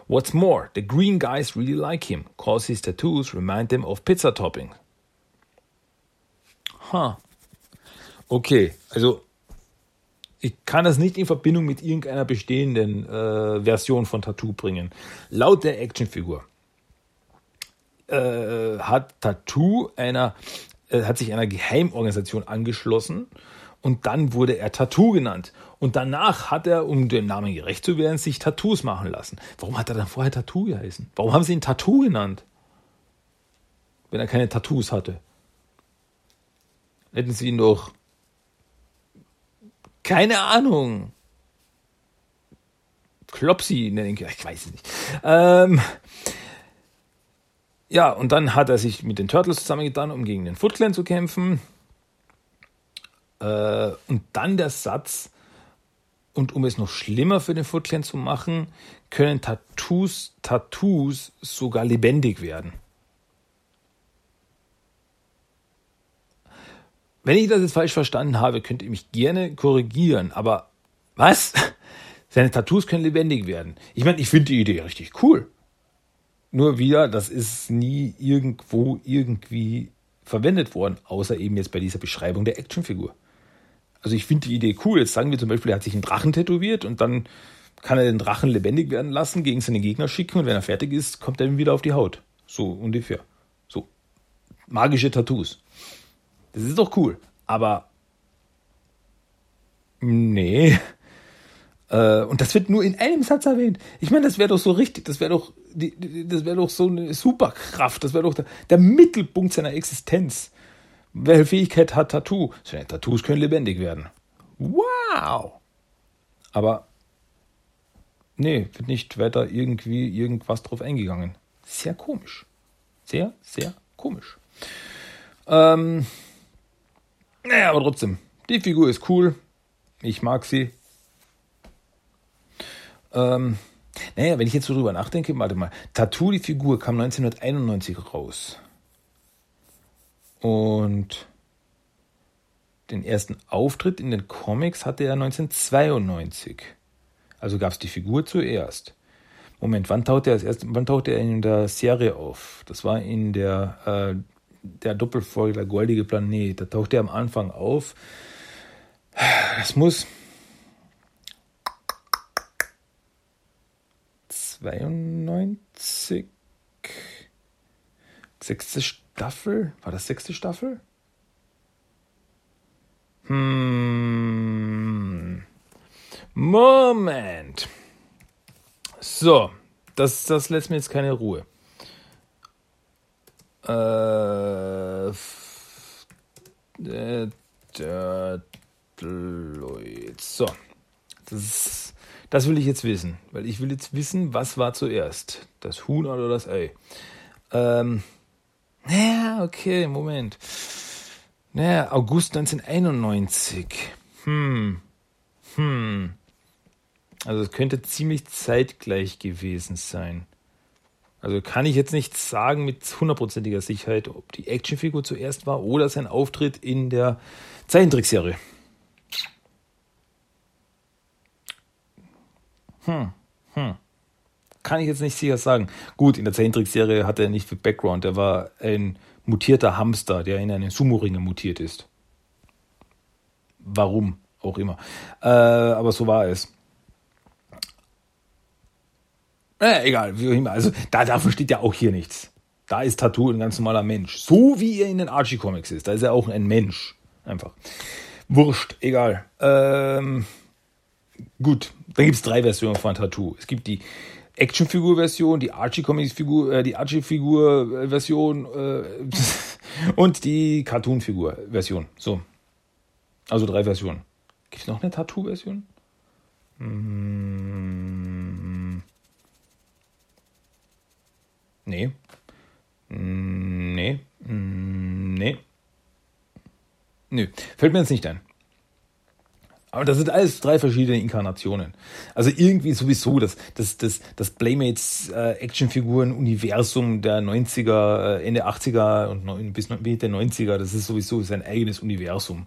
What's more, the green guys really like him, cause his tattoos remind them of pizza topping. Huh. Okay, also ich kann das nicht in Verbindung mit irgendeiner bestehenden äh, Version von Tattoo bringen. Laut der Actionfigur äh, hat Tattoo einer äh, hat sich einer Geheimorganisation angeschlossen und dann wurde er Tattoo genannt. Und danach hat er, um dem Namen gerecht zu werden, sich Tattoos machen lassen. Warum hat er dann vorher Tattoo geheißen? Warum haben sie ihn Tattoo genannt? Wenn er keine Tattoos hatte. Hätten sie ihn doch. Keine Ahnung. Klopsi nennen, ich weiß es nicht. Ähm, ja, und dann hat er sich mit den Turtles zusammengetan, um gegen den Foot Clan zu kämpfen. Äh, und dann der Satz, und um es noch schlimmer für den Foot Clan zu machen, können Tattoos, Tattoos sogar lebendig werden. Wenn ich das jetzt falsch verstanden habe, könnt ihr mich gerne korrigieren, aber was? Seine Tattoos können lebendig werden. Ich meine, ich finde die Idee richtig cool. Nur wieder, das ist nie irgendwo irgendwie verwendet worden, außer eben jetzt bei dieser Beschreibung der Actionfigur. Also ich finde die Idee cool. Jetzt sagen wir zum Beispiel, er hat sich einen Drachen tätowiert und dann kann er den Drachen lebendig werden lassen, gegen seine Gegner schicken und wenn er fertig ist, kommt er ihm wieder auf die Haut. So ungefähr. So. Magische Tattoos. Das ist doch cool. Aber nee. Äh, und das wird nur in einem Satz erwähnt. Ich meine, das wäre doch so richtig, das wäre doch, wäre doch so eine Superkraft, das wäre doch der, der, Mittelpunkt seiner Existenz. Welche Fähigkeit hat Tattoo? Seine Tattoos können lebendig werden. Wow! Aber nee, wird nicht weiter irgendwie irgendwas drauf eingegangen. Sehr komisch. Sehr, sehr komisch. Ähm, naja, aber trotzdem, die Figur ist cool. Ich mag sie. Ähm, naja, wenn ich jetzt so drüber nachdenke, warte mal. Tattoo, die Figur, kam 1991 raus. Und den ersten Auftritt in den Comics hatte er 1992. Also gab es die Figur zuerst. Moment, wann tauchte er er in der Serie auf? Das war in der, äh, der Doppelfolge Der Goldige Planet. Da tauchte er am Anfang auf. Das muss 92 sechste Staffel? War das sechste Staffel? Hm. Moment. So, das, das lässt mir jetzt keine Ruhe. Äh, äh, so, das, das will ich jetzt wissen, weil ich will jetzt wissen, was war zuerst, das Huhn oder das Ei. Ähm, ja, okay, Moment. Naja, August 1991. Hm. Hm. Also es könnte ziemlich zeitgleich gewesen sein. Also kann ich jetzt nicht sagen mit hundertprozentiger Sicherheit, ob die Actionfigur zuerst war oder sein Auftritt in der Zeichentrickserie. Hm, hm. Kann ich jetzt nicht sicher sagen. Gut, in der Zeichentrickserie hat er nicht viel Background. Er war ein mutierter Hamster, der in einen Sumo-Ringer mutiert ist. Warum auch immer. Äh, aber so war es. Naja, egal, wie auch immer. Also da, dafür steht ja auch hier nichts. Da ist Tattoo ein ganz normaler Mensch. So wie er in den Archie Comics ist. Da ist er auch ein Mensch. Einfach. Wurscht, egal. Ähm, gut, dann gibt es drei Versionen von Tattoo. Es gibt die Actionfigur-Version, die Archie Comics-Figur, äh, die Archie-Figur-Version äh, und die Cartoon-Figur-Version. So. Also drei Versionen. Gibt es noch eine Tattoo-Version? Hm. Nee. Nee. Nee. Nö. Fällt mir jetzt nicht ein. Aber das sind alles drei verschiedene Inkarnationen. Also irgendwie sowieso das, das, das, das Playmates äh, Actionfiguren-Universum der 90er, äh, Ende 80er und bis Mitte 90er, das ist sowieso sein eigenes Universum.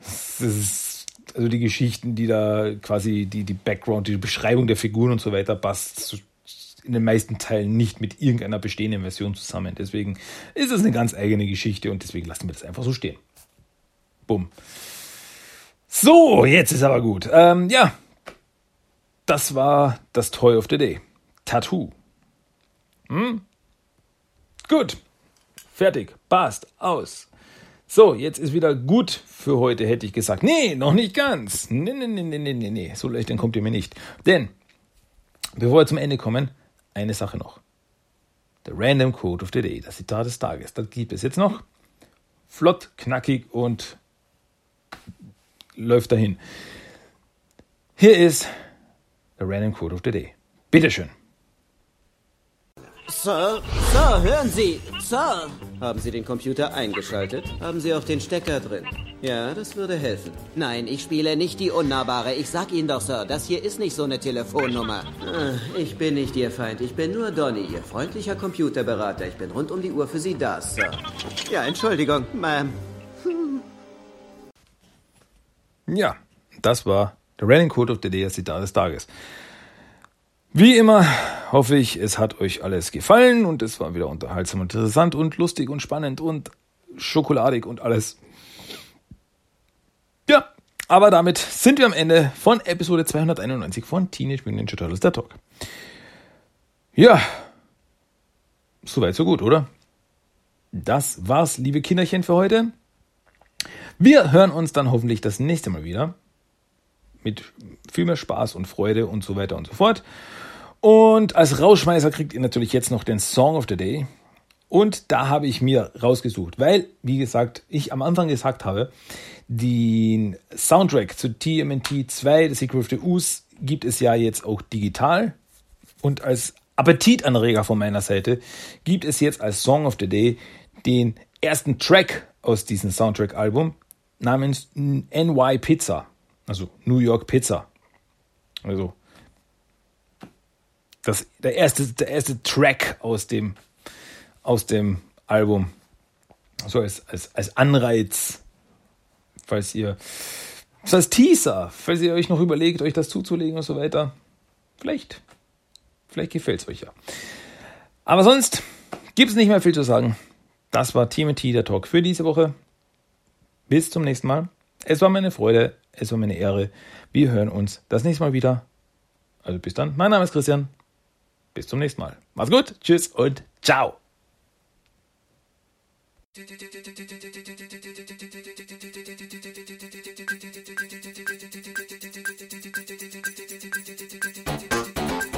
Das ist, also die Geschichten, die da quasi, die, die Background, die Beschreibung der Figuren und so weiter passt in den meisten Teilen nicht mit irgendeiner bestehenden Version zusammen. Deswegen ist es eine ganz eigene Geschichte und deswegen lassen wir das einfach so stehen. Bumm. So, jetzt ist aber gut. Ähm, ja, das war das Toy of the Day. Tattoo. Hm? Gut. Fertig. Passt. Aus. So, jetzt ist wieder gut für heute, hätte ich gesagt. Nee, noch nicht ganz. Nee, nee, nee, nee, nee, nee. So leicht dann kommt ihr mir nicht. Denn, bevor wir zum Ende kommen, eine Sache noch. Der Random Code of the Day, das Zitat des Tages. Das gibt es jetzt noch. Flott, knackig und läuft dahin. Hier ist der Random Code of the Day. Bitteschön. Sir, Sir, hören Sie! Sir! Haben Sie den Computer eingeschaltet? Haben Sie auch den Stecker drin? Ja, das würde helfen. Nein, ich spiele nicht die Unnahbare. Ich sag Ihnen doch, Sir, das hier ist nicht so eine Telefonnummer. Ah, ich bin nicht Ihr Feind. Ich bin nur Donny, Ihr freundlicher Computerberater. Ich bin rund um die Uhr für Sie da, Sir. Ja, Entschuldigung, Ma'am. Ja, das war der Running Code of the Day, das Zitat des Tages. Wie immer hoffe ich, es hat euch alles gefallen und es war wieder unterhaltsam und interessant und lustig und spannend und schokoladig und alles. Aber damit sind wir am Ende von Episode 291 von Teenage Mutant Ninja Turtles, der Talk. Ja, soweit so gut, oder? Das war's, liebe Kinderchen, für heute. Wir hören uns dann hoffentlich das nächste Mal wieder. Mit viel mehr Spaß und Freude und so weiter und so fort. Und als Rausschmeißer kriegt ihr natürlich jetzt noch den Song of the Day. Und da habe ich mir rausgesucht, weil, wie gesagt, ich am Anfang gesagt habe, den Soundtrack zu TMNT 2, The Secret of the Ooze, gibt es ja jetzt auch digital. Und als Appetitanreger von meiner Seite gibt es jetzt als Song of the Day den ersten Track aus diesem Soundtrack-Album namens NY Pizza, also New York Pizza. Also das, der, erste, der erste Track aus dem, aus dem Album. So als, als, als Anreiz, falls ihr, das als Teaser, falls ihr euch noch überlegt, euch das zuzulegen und so weiter. Vielleicht, vielleicht gefällt es euch ja. Aber sonst gibt es nicht mehr viel zu sagen. Das war Timothy, der Talk für diese Woche. Bis zum nächsten Mal. Es war meine Freude, es war meine Ehre. Wir hören uns das nächste Mal wieder. Also bis dann. Mein Name ist Christian. Bis zum nächsten Mal. Macht's gut. Tschüss und ciao. thank you